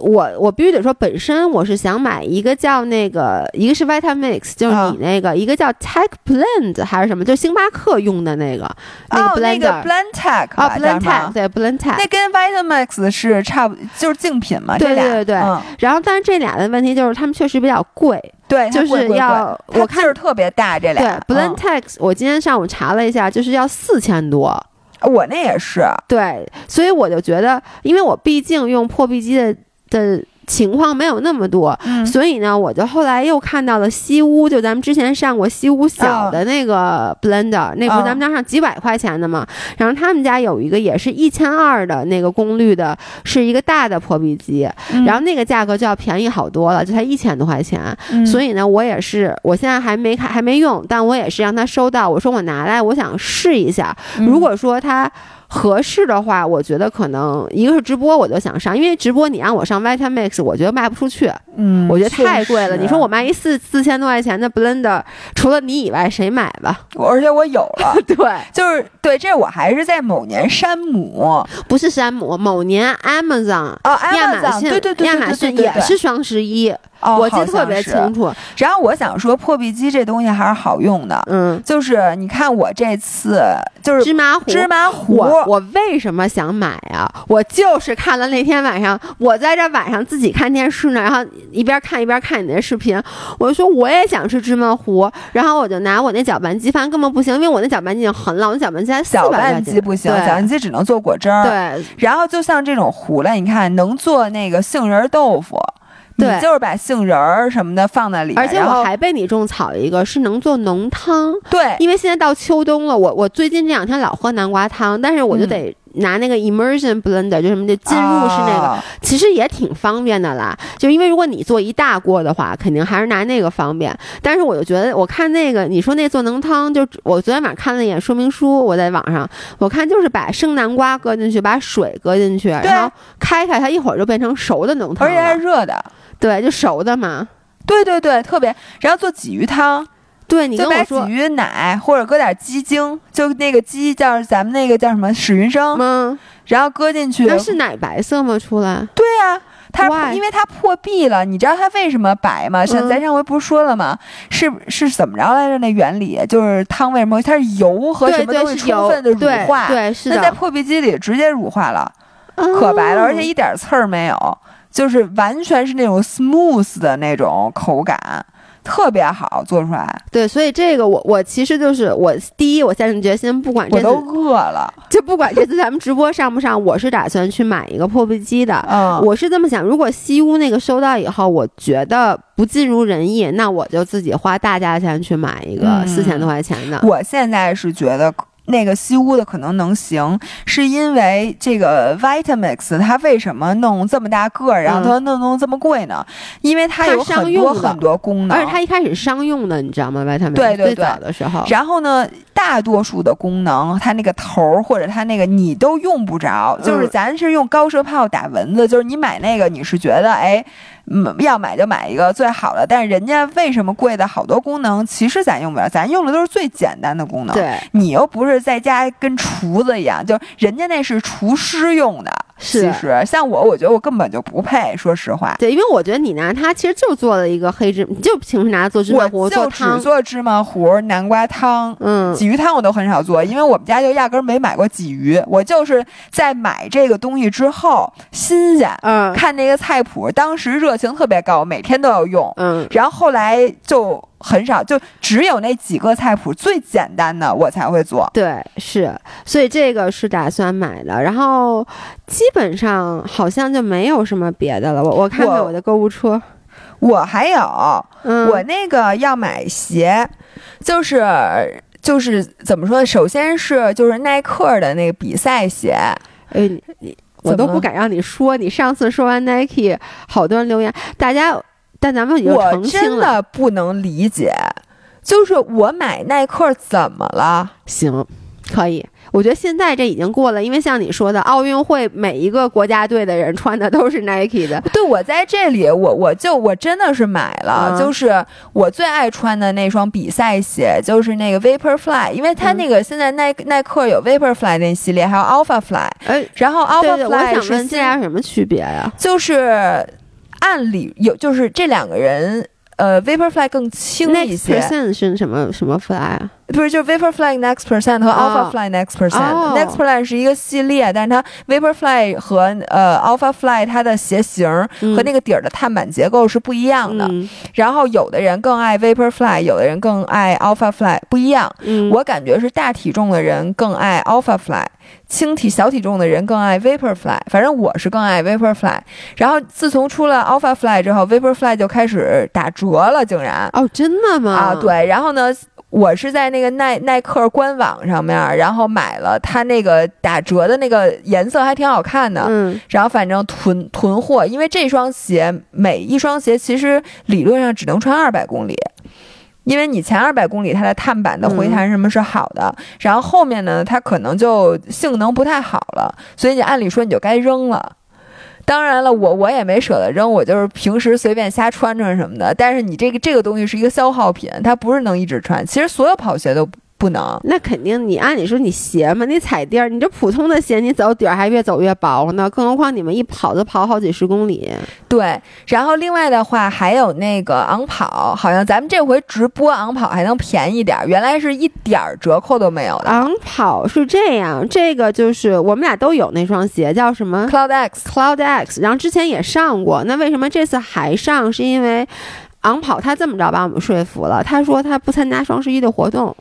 Speaker 1: 我我必须得说，本身我是想买一个叫那个，一个是 Vitamix，就是
Speaker 2: 啊。
Speaker 1: 你那个，一个叫 Tech Blend 还是什么，就星巴克用的那个那
Speaker 2: 哦，
Speaker 1: 个
Speaker 2: 那个
Speaker 1: blender，Blend
Speaker 2: Tech
Speaker 1: 啊，Blend Tech，对 Blend Tech，
Speaker 2: 那跟 Vitamix 是差不，就是竞品嘛，
Speaker 1: 对
Speaker 2: 对
Speaker 1: 对对
Speaker 2: 嗯。
Speaker 1: 然后，但是这俩的问题就是他们确实比较贵，
Speaker 2: 对，
Speaker 1: 就是要我
Speaker 2: 劲儿特别大，这俩对。
Speaker 1: Blend Tech，我今天上午查了一下，就是要四千多。
Speaker 2: 嗯我那也是，
Speaker 1: 对，所以我就觉得，因为我毕竟用破壁机的的情况没有那么多，
Speaker 2: 嗯
Speaker 1: 所以呢，我就后来又看到了西屋，就咱们之前上过西屋小的那个 blender，、那不是咱们家上几百块钱的嘛。然后他们家有一个也是一千二的那个功率的，是一个大的破壁机，
Speaker 2: 嗯
Speaker 1: 然后那个价格就要便宜好多了，就才一千多块钱。
Speaker 2: 嗯
Speaker 1: 所以呢，我也是，我现在还没看，还没用，但我也是让他收到。我说我拿来，我想试一下。
Speaker 2: 嗯
Speaker 1: 如果说它合适的话，我觉得可能一个是直播，我就想上，因为直播你让我上 Vitamix，我觉得卖不出去，
Speaker 2: 嗯，
Speaker 1: 我觉得太贵了。你说我卖一四四千多块钱的 Blender，除了你以外，谁买吧？
Speaker 2: 我而且我有了，(laughs)
Speaker 1: 对，
Speaker 2: 就是对，这我还是在某年山姆
Speaker 1: 不是山姆，某年 Amazon。
Speaker 2: 哦，
Speaker 1: 亚马逊，
Speaker 2: 对对对，
Speaker 1: 亚马逊
Speaker 2: 对对对
Speaker 1: 也是双十一，
Speaker 2: 哦，
Speaker 1: 我记得特别清楚。
Speaker 2: 然后我想说，破壁机这东西还是好用的，
Speaker 1: 嗯，
Speaker 2: 就是你看我这次就是
Speaker 1: 芝麻糊，
Speaker 2: 芝麻糊，
Speaker 1: 我我为什么想买啊？我就是看了那天晚上，我在这晚上自己看电视呢，然后一边看一边看你那视频，我就说我也想吃芝麻糊，然后我就拿我那搅拌机，发现根本不行，因为我那搅拌机已经很老，我那搅拌机才四
Speaker 2: 搅拌机不行，
Speaker 1: 对
Speaker 2: 搅拌机只能做果汁儿。
Speaker 1: 对。
Speaker 2: 然后就像这种糊了，你看能做那个杏仁豆腐，你
Speaker 1: 对
Speaker 2: 就是把杏仁儿什么的放在里面，
Speaker 1: 而且我还被你种草一个，是能做浓汤，
Speaker 2: 对
Speaker 1: 因为现在到秋冬了，我我最近这两天老喝南瓜汤，但是我就
Speaker 2: 嗯
Speaker 1: 得拿那个 immersion blender，就什么的进入式那个。
Speaker 2: 啊
Speaker 1: 其实也挺方便的啦，就因为如果你做一大锅的话，肯定还是拿那个方便。但是我就觉得，我看那个你说那做浓汤，就我昨天晚上看了一眼说明书，我在网上我看就是把生南瓜搁进去，把水搁进去，然后开开它，一会儿就变成熟的浓汤
Speaker 2: 而且还
Speaker 1: 是。
Speaker 2: 热的。
Speaker 1: 对，就熟的嘛。
Speaker 2: 对对对，特别。然后做鲫鱼汤，
Speaker 1: 对你
Speaker 2: 就把
Speaker 1: 跟我说
Speaker 2: 鲫，鱼奶或者搁点鸡精，就那个鸡叫咱们那个叫什么史云生，
Speaker 1: 嗯，
Speaker 2: 然后搁进去。
Speaker 1: 那是奶白色吗？出来？
Speaker 2: 对呀、它因为它破壁了，你知道它为什么白吗？像
Speaker 1: 嗯
Speaker 2: 咱上回不是说了吗？是是怎么着来着？那原理就是汤为什么它是油和什
Speaker 1: 对
Speaker 2: 么东西充分的乳
Speaker 1: 对
Speaker 2: 化？
Speaker 1: 对是
Speaker 2: 那在，破壁机里直接乳化了，可白了，而且
Speaker 1: 哦
Speaker 2: 一点刺儿没有，就是完全是那种 smooth 的那种口感，特别好做出来。
Speaker 1: 对，所以这个我我其实就是我第一，我下定决心，不管这次
Speaker 2: 我都饿了，
Speaker 1: 就不管这次咱们直播上不上，我是打算去买一个破壁机的。
Speaker 2: 嗯，
Speaker 1: 我是这么想，如果西屋那个收到以后，我觉得不尽如人意，那我就自己花大价钱去买一个
Speaker 2: 嗯
Speaker 1: 四千多块钱的。
Speaker 2: 我现在是觉得。那个西屋的可能能行，是因为这个 Vitamix 它为什么弄这么大个儿，然后它弄弄这么贵呢？因为它
Speaker 1: 它
Speaker 2: 有很多很多功能，
Speaker 1: 而且它一开始商用的，你知道吗？外太美最
Speaker 2: 对对对
Speaker 1: 早的时候，
Speaker 2: 然后呢，大多数的功能，它那个头儿或者它那个你都用不着，就是
Speaker 1: 嗯
Speaker 2: 咱是用高射炮打蚊子，就是你买那个你是觉得哎。嗯，要买就买一个最好的，但是人家为什么贵的好多功能，其实咱用不了，咱用的都是最简单的功能。
Speaker 1: 对，
Speaker 2: 你又不是在家跟厨子一样，就人家那是厨师用的。
Speaker 1: 是
Speaker 2: 其实像我，我觉得我根本就不配，说实话。
Speaker 1: 对，因为我觉得你拿它其实就做了一个黑芝，你就平时拿它做芝麻糊
Speaker 2: 我就只
Speaker 1: 做
Speaker 2: 芝麻糊、南瓜汤，
Speaker 1: 嗯，
Speaker 2: 鲫鱼汤我都很少做，因为我们家就压根儿没买过鲫鱼。我就是在买这个东西之后新鲜，
Speaker 1: 嗯
Speaker 2: 看那个菜谱，当时热情特别高，每天都要用。
Speaker 1: 嗯，
Speaker 2: 然后后来就很少，就只有那几个菜谱最简单的我才会做。
Speaker 1: 对，是，所以这个是打算买的，然后基本上好像就没有什么别的了。我我看看
Speaker 2: 我
Speaker 1: 我的购物车，
Speaker 2: 我还有，
Speaker 1: 嗯，
Speaker 2: 我那个要买鞋，就是就是怎么说呢？首先是就是耐克的那个比赛鞋，
Speaker 1: 哎，你你我都不敢让你说。你上次说完 Nike，好多人留言，大家，但咱们已经澄清
Speaker 2: 了。我真的不能理解，就是我买耐克怎么了？
Speaker 1: 行，可以。我觉得现在这已经过了，因为像你说的，奥运会每一个国家队的人穿的都是 Nike 的。
Speaker 2: 对，我在这里，我我就我真的是买了，就是我最爱穿的那双比赛鞋，就是那个 Vaporfly，因为它那个现在耐耐克有 Vaporfly 那系列，还有 Alphafly。
Speaker 1: 哎，
Speaker 2: 然后 Alphafly
Speaker 1: 我想问这俩什么区别呀？
Speaker 2: 就是按理有，就是这两个人。呃，Vaporfly 更轻一些。
Speaker 1: Next percent 是什么什么 fly 啊？
Speaker 2: 不是，就是 Vaporfly Next Percent 和 Alphafly Next Percent。Next Percent 是一个系列，但是它 Vaporfly 和呃 Alphafly 它的鞋型和那个底儿的碳板结构是不一样的。然后有的人更爱 Vaporfly，有的人更爱 Alphafly，不一样。我感觉是大体重的人更爱 Alphafly。轻体小体重的人更爱 Vaporfly，反正我是更爱 Vaporfly。然后自从出了 Alphafly 之后，Vaporfly 就开始打折了，竟然
Speaker 1: 哦，真的吗？
Speaker 2: 啊，对。然后呢，我是在那个耐耐克官网上面，然后买了它那个打折的那个颜色，还挺好看的。
Speaker 1: 嗯。
Speaker 2: 然后反正囤囤货，因为这双鞋每一双鞋其实理论上只能穿二百公里。因为你前二百公里它的碳板的回弹什么是好的，然后后面呢它可能就性能不太好了，所以你按理说你就该扔了。当然了，我我也没舍得扔，我就是平时随便瞎穿穿什么的。但是你这个这个东西是一个消耗品，它不是能一直穿。其实所有跑鞋都。不能，
Speaker 1: 那肯定。你按理说你鞋嘛，你踩地儿，你这普通的鞋，你走底儿还越走越薄呢。更何况你们一跑就跑好几十公里。
Speaker 2: 对，然后另外的话还有那个昂跑，好像咱们这回直播昂跑还能便宜点儿，原来是一点儿折扣都没有的。
Speaker 1: 昂跑是这样，这个就是我们俩都有那双鞋，叫什么
Speaker 2: ？Cloud X。
Speaker 1: Cloud X，然后之前也上过，那为什么这次还上？是因为昂跑他这么着把我们说服了，他说他不参加双十一的活动。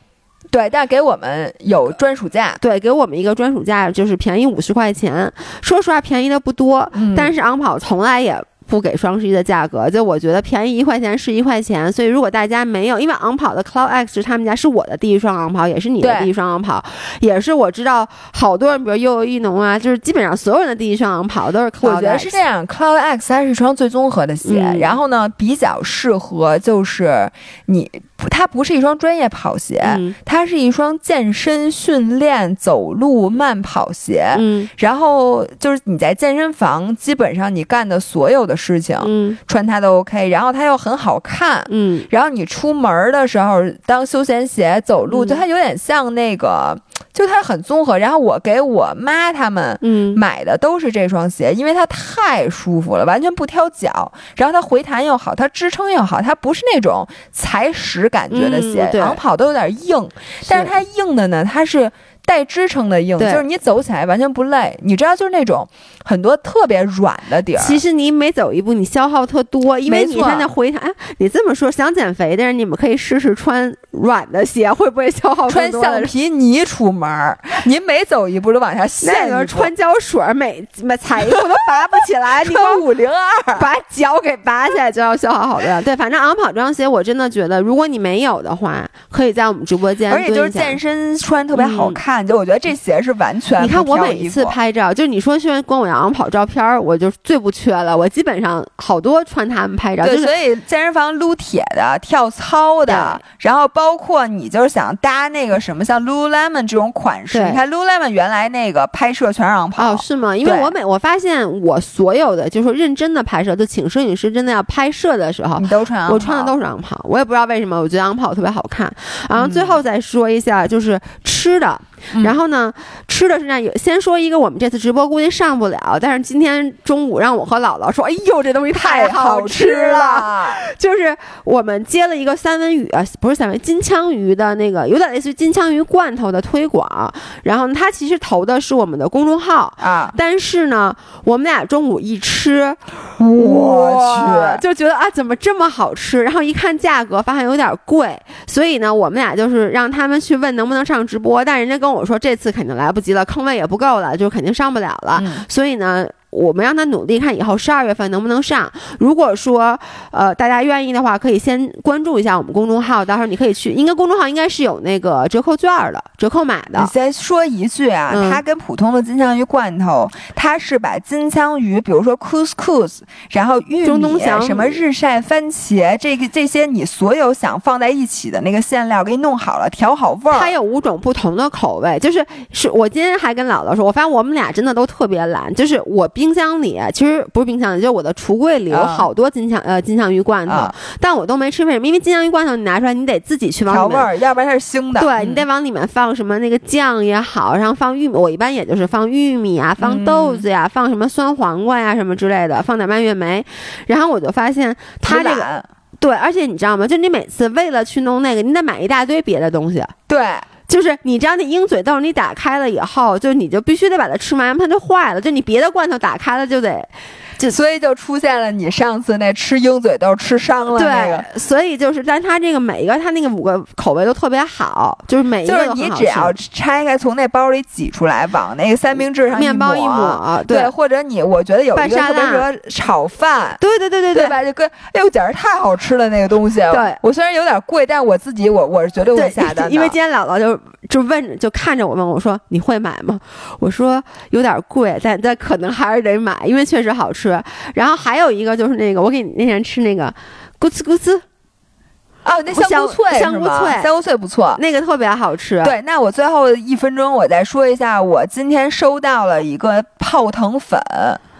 Speaker 2: 对，但给我们有专属价，
Speaker 1: 对，给我们一个专属价，就是便宜五十块钱。说实话，便宜的不多，但是昂跑从来也。不给双十一的价格，就我觉得便宜一块钱是一块钱。所以如果大家没有，因为昂跑的 Cloud X 是他们家是我的第一双昂跑，也是你的第一双昂跑，也是我知道好多人，比如悠悠一农啊，就是基本上所有人的第一双昂跑都是 Cloud。
Speaker 2: 我觉得是这样，Cloud X 它是一双最综合的鞋，然后呢比较适合就是你，它不是一双专业跑鞋，它是一双健身训练走路慢跑鞋。
Speaker 1: 嗯，
Speaker 2: 然后就是你在健身房基本上你干的所有的。事情，
Speaker 1: 嗯，
Speaker 2: 穿它都 OK，然后它又很好看，
Speaker 1: 嗯，
Speaker 2: 然后你出门的时候当休闲鞋走路，就它有点像那个，就它很综合。然后我给我妈他们，
Speaker 1: 嗯，
Speaker 2: 买的都是这双鞋，因为它太舒服了，完全不挑脚，然后它回弹又好，它支撑又好，它不是那种踩屎感觉的鞋，长跑都有点硬，但是它硬的呢，它是。带支撑的硬，就是你走起来完全不累。你知道，就是那种很多特别软的底儿。
Speaker 1: 其实你每走一步，你消耗特多，因为你现在那回弹。你这么说，想减肥的人，你们可以试试穿软的鞋，会不会消耗
Speaker 2: 穿橡皮泥出门，您每走一步都往下陷。
Speaker 1: 那 (laughs) 个穿胶水，每每踩一步都拔不起来。你 (laughs)
Speaker 2: 穿五零二，
Speaker 1: 把脚给拔起来就要消耗好多。对，反正昂跑这双鞋，我真的觉得，如果你没有的话，可以在我们直播间。
Speaker 2: 而且就是健身穿特别好看。就我觉得这鞋是完全，
Speaker 1: 你看我每一次拍照，就是你说虽然光我要跑照片，我就最不缺了。我基本上好多穿他们拍照，
Speaker 2: 对，所以健身房撸铁的、跳操的，然后包括你就是想搭那个什么像 Lululemon 这种款式，你看 Lululemon 原来那个拍摄全是昂跑，
Speaker 1: 哦，是吗？因为我每我发现我所有的就是说认真的拍摄，就请摄影师真的要拍摄的时候，
Speaker 2: 你都穿，
Speaker 1: 我穿的都是昂跑，我也不知道为什么，我觉得昂跑特别好看。然后最后再说一下，就是吃的。然后呢，吃的是那有先说一个，我们这次直播估计上不了，但是今天中午让我和姥姥说，哎呦，这东西太好吃了，(laughs) 就是我们接了一个三文鱼，不是三文金枪鱼的那个，有点类似于金枪鱼罐头的推广，然后他其实投的是我们的公众号。
Speaker 2: 啊，
Speaker 1: 但是呢，我们俩中午一吃，
Speaker 2: 我
Speaker 1: 去，就觉得啊，怎么这么好吃？然后一看价格，发现有点贵，所以呢，我们俩就是让他们去问能不能上直播，但人家跟我说这次肯定来不及了，坑位也不够了，就肯定上不了了。所以呢，我们让他努力看以后十二月份能不能上。如果说呃大家愿意的话，可以先关注一下我们公众号，到时候你可以去，应该公众号应该是有那个折扣券的，折扣码的
Speaker 2: 你。再说一句啊，
Speaker 1: 嗯
Speaker 2: 它跟普通的金枪鱼罐头，它是把金枪鱼，比如说 couscous，然后玉米、
Speaker 1: 中东祥
Speaker 2: 什么日晒番茄，这个这些你所有想放在一起的那个馅料给你弄好了，调好味儿。
Speaker 1: 它有五种不同的口味，就是是我今天还跟姥姥说，我发现我们俩真的都特别懒。就是我冰箱里其实不是冰箱里，就是我的橱柜里有
Speaker 2: 啊
Speaker 1: 好多金枪、呃金枪鱼罐头，
Speaker 2: 啊
Speaker 1: 但我都没吃。为什么？因为金枪鱼罐头你拿出来，你得自己去往里面。
Speaker 2: 调味儿，要不然它是腥的。
Speaker 1: 对
Speaker 2: 嗯
Speaker 1: 你得往里面放什么那个酱也好，然后放玉米，我一般也就是放玉米啊，放
Speaker 2: 嗯
Speaker 1: 豆子呀，放什么酸黄瓜呀什么之类的，放点蔓越莓。然后我就发现它这个对，而且你知道吗？就你每次为了去弄那个，你得买一大堆别的东西。
Speaker 2: 对。
Speaker 1: 就是你知道那鹰嘴豆，你打开了以后，就你就必须得把它吃完，它就坏了。就你别的罐头打开了就得，
Speaker 2: 所以就出现了你上次那吃鹰嘴豆吃伤了那个。
Speaker 1: 对，所以就是，但它这个每一个它那个五个口味都特别好，就是每一
Speaker 2: 就是你只要拆开，从那包里挤出来，往那个三明治上
Speaker 1: 面包一
Speaker 2: 抹，
Speaker 1: 抹，
Speaker 2: 对，或者你我觉得有一个
Speaker 1: 拌沙拉
Speaker 2: 特别适合炒饭，
Speaker 1: 对对对对
Speaker 2: 对吧？就跟哎呦，简直太好吃了那个东西。
Speaker 1: 对
Speaker 2: 我虽然有点贵，但我自己我我是绝对会下单的，
Speaker 1: 因为今天姥姥就就问就看着我问我说你会买吗？我说有点贵，但但可能还是得买，因为确实好吃。然后还有一个就是那个我给你那天吃那个咕呲咕呲，
Speaker 2: 哦，那香菇脆
Speaker 1: 香菇脆
Speaker 2: 香菇脆不错。
Speaker 1: 那个特别好吃。
Speaker 2: 对，那我最后一分钟我再说一下，我今天收到了一个泡腾粉，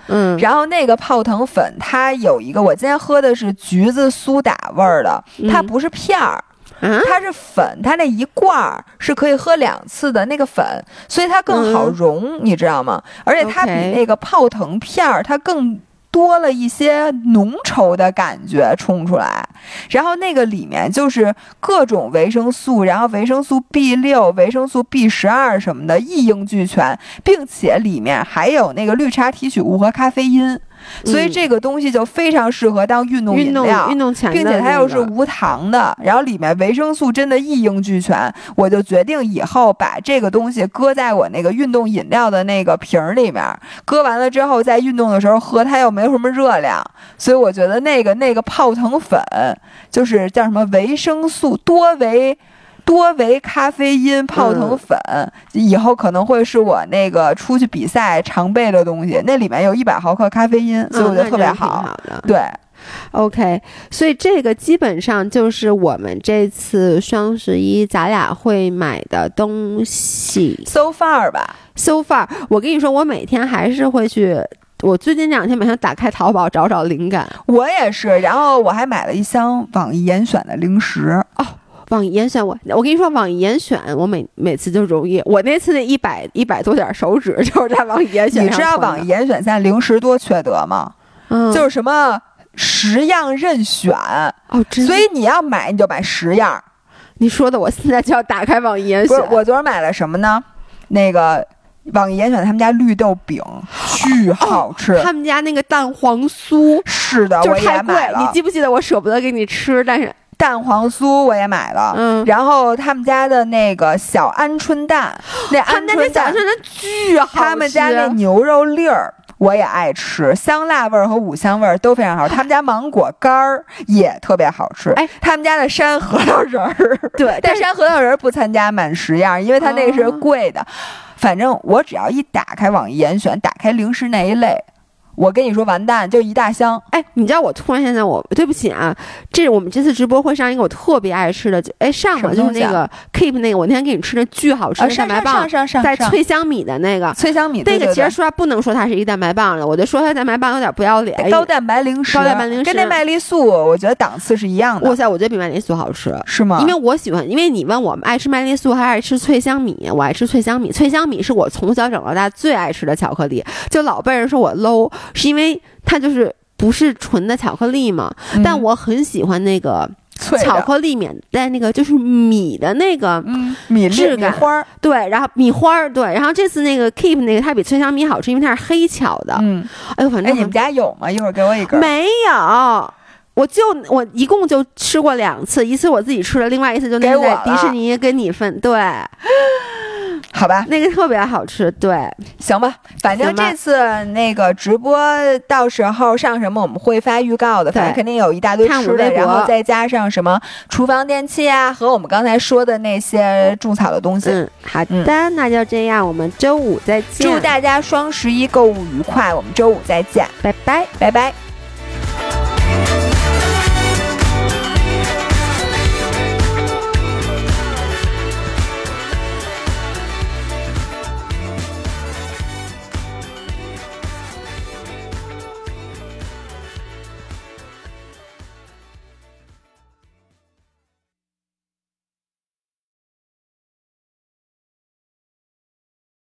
Speaker 1: 嗯，
Speaker 2: 然后那个泡腾粉它有一个，我今天喝的是橘子苏打味儿的，它
Speaker 1: 嗯
Speaker 2: 不是片儿，
Speaker 1: 啊，
Speaker 2: 它是粉，它那一罐儿是可以喝两次的那个粉，所以它更好
Speaker 1: 嗯
Speaker 2: 溶，你知道吗？而且它比那个泡腾片儿它更。多了一些浓稠的感觉冲出来，然后那个里面就是各种维生素，然后维生素 B 六、维生素 B 十二什么的一应俱全，并且里面还有那个绿茶提取物和咖啡因，所以
Speaker 1: 嗯
Speaker 2: 这个东西就非常适合当运动饮料。
Speaker 1: 运动前的
Speaker 2: 并且它又是无糖的，然后里面维生素真的一应俱全，我就决定以后把这个东西搁在我那个运动饮料的那个瓶儿里面，搁完了之后在运动的时候喝，它又没什么热量，所以我觉得那个那个泡腾粉就是叫什么维生素多维。多维咖啡因泡腾粉、以后可能会是我那个出去比赛常备的东西，那里面有一百毫克咖啡因，所以我觉得特别好。对
Speaker 1: ，OK，所以这个基本上就是我们这次双十一咱俩会买的东西。
Speaker 2: so far 吧
Speaker 1: ，So far，我跟你说，我每天还是会去。我最近这两天每天打开淘宝找找灵感。
Speaker 2: 我也是，然后我还买了一箱网易严选的零食，
Speaker 1: 网易严选我，我跟你说，网易严选我每每次就容易，我那次那一百一百多点手指就是在网易严选
Speaker 2: 你知道网易严选现在零食多缺德吗？
Speaker 1: 嗯，
Speaker 2: 就是什么十样任选，
Speaker 1: 哦，真
Speaker 2: 所以你要买你就买十样。
Speaker 1: 你说的，我现在就要打开网易严选。
Speaker 2: 不是，我昨儿买了什么呢？那个网易严选他们家绿豆饼巨好吃，
Speaker 1: 他们家那个蛋黄酥
Speaker 2: 是的，我
Speaker 1: 就是太贵
Speaker 2: 也买，了。
Speaker 1: 你记不记得我舍不得给你吃？但是，
Speaker 2: 蛋黄酥我也买了，
Speaker 1: 嗯，
Speaker 2: 然后他们家的那个小鹌鹑蛋，(gasps) 那鹌鹑蛋
Speaker 1: 巨好吃。
Speaker 2: 他们家那牛肉粒儿。我也爱吃，香辣味儿和五香味儿都非常好。(laughs) 他们家芒果干儿也特别好吃。
Speaker 1: 哎，
Speaker 2: 他们家的山核桃仁儿，(laughs)
Speaker 1: 对，
Speaker 2: 但山核桃仁儿不参加满十样，因为它那个是
Speaker 1: 哦
Speaker 2: 贵的。反正我只要一打开网易严选，打开零食那一类，我跟你说完蛋，就一大箱。
Speaker 1: 哎，你知道我突然现在我对不起啊，这是我们这次直播会上一个我特别爱吃的，哎上了就是那个 Keep 那个，我那天给你吃的巨好吃
Speaker 2: 啊，
Speaker 1: 的蛋
Speaker 2: 上上
Speaker 1: 白棒
Speaker 2: 上，上上
Speaker 1: 带
Speaker 2: 上
Speaker 1: 脆香米的那个。
Speaker 2: 脆香米，
Speaker 1: 那个其实说不能说它是一个蛋白棒了，我就说它蛋白棒有点不要脸。
Speaker 2: 高蛋白零食，
Speaker 1: 高蛋白零食
Speaker 2: 跟那麦丽素，我觉得档次是一样的，
Speaker 1: 哇塞，我觉得比麦丽素好吃。
Speaker 2: 是吗？
Speaker 1: 因为我喜欢，因为你问我们爱吃麦丽素还是爱吃脆香米，我爱吃脆香米。脆香米是我从小长到大最爱吃的巧克力，就老被人说我 low，是因为它就是不是纯的巧克力嘛。但
Speaker 2: 嗯
Speaker 1: 我很喜欢那个巧克力面带那个就是米的那个，
Speaker 2: 嗯米米
Speaker 1: 质感
Speaker 2: 花儿，
Speaker 1: 对，然后米花儿，对，然后这次那个 Keep 那个它比脆香米好吃，因为它是黑巧的。
Speaker 2: 嗯，
Speaker 1: 哎呦，反
Speaker 2: 哎，
Speaker 1: 正
Speaker 2: 你们家有吗？一会儿给我一根。
Speaker 1: 没有。我就我一共就吃过两次，一次我自己吃了，另外一次就那在迪士
Speaker 2: 了
Speaker 1: 尼跟你分。对，(laughs)
Speaker 2: 好吧，
Speaker 1: 那个特别好吃。对，
Speaker 2: 行吧，反正这次那个直播到时候上什么我们会发预告的，反正肯定有一大堆吃的，然后再加上什么厨房电器啊，和我们刚才说的那些种草的东西。
Speaker 1: 嗯，好的，那就这样，我们周五再见。
Speaker 2: 祝大家双十一购物愉快，我们周五再见，
Speaker 1: 拜拜，
Speaker 2: 拜拜。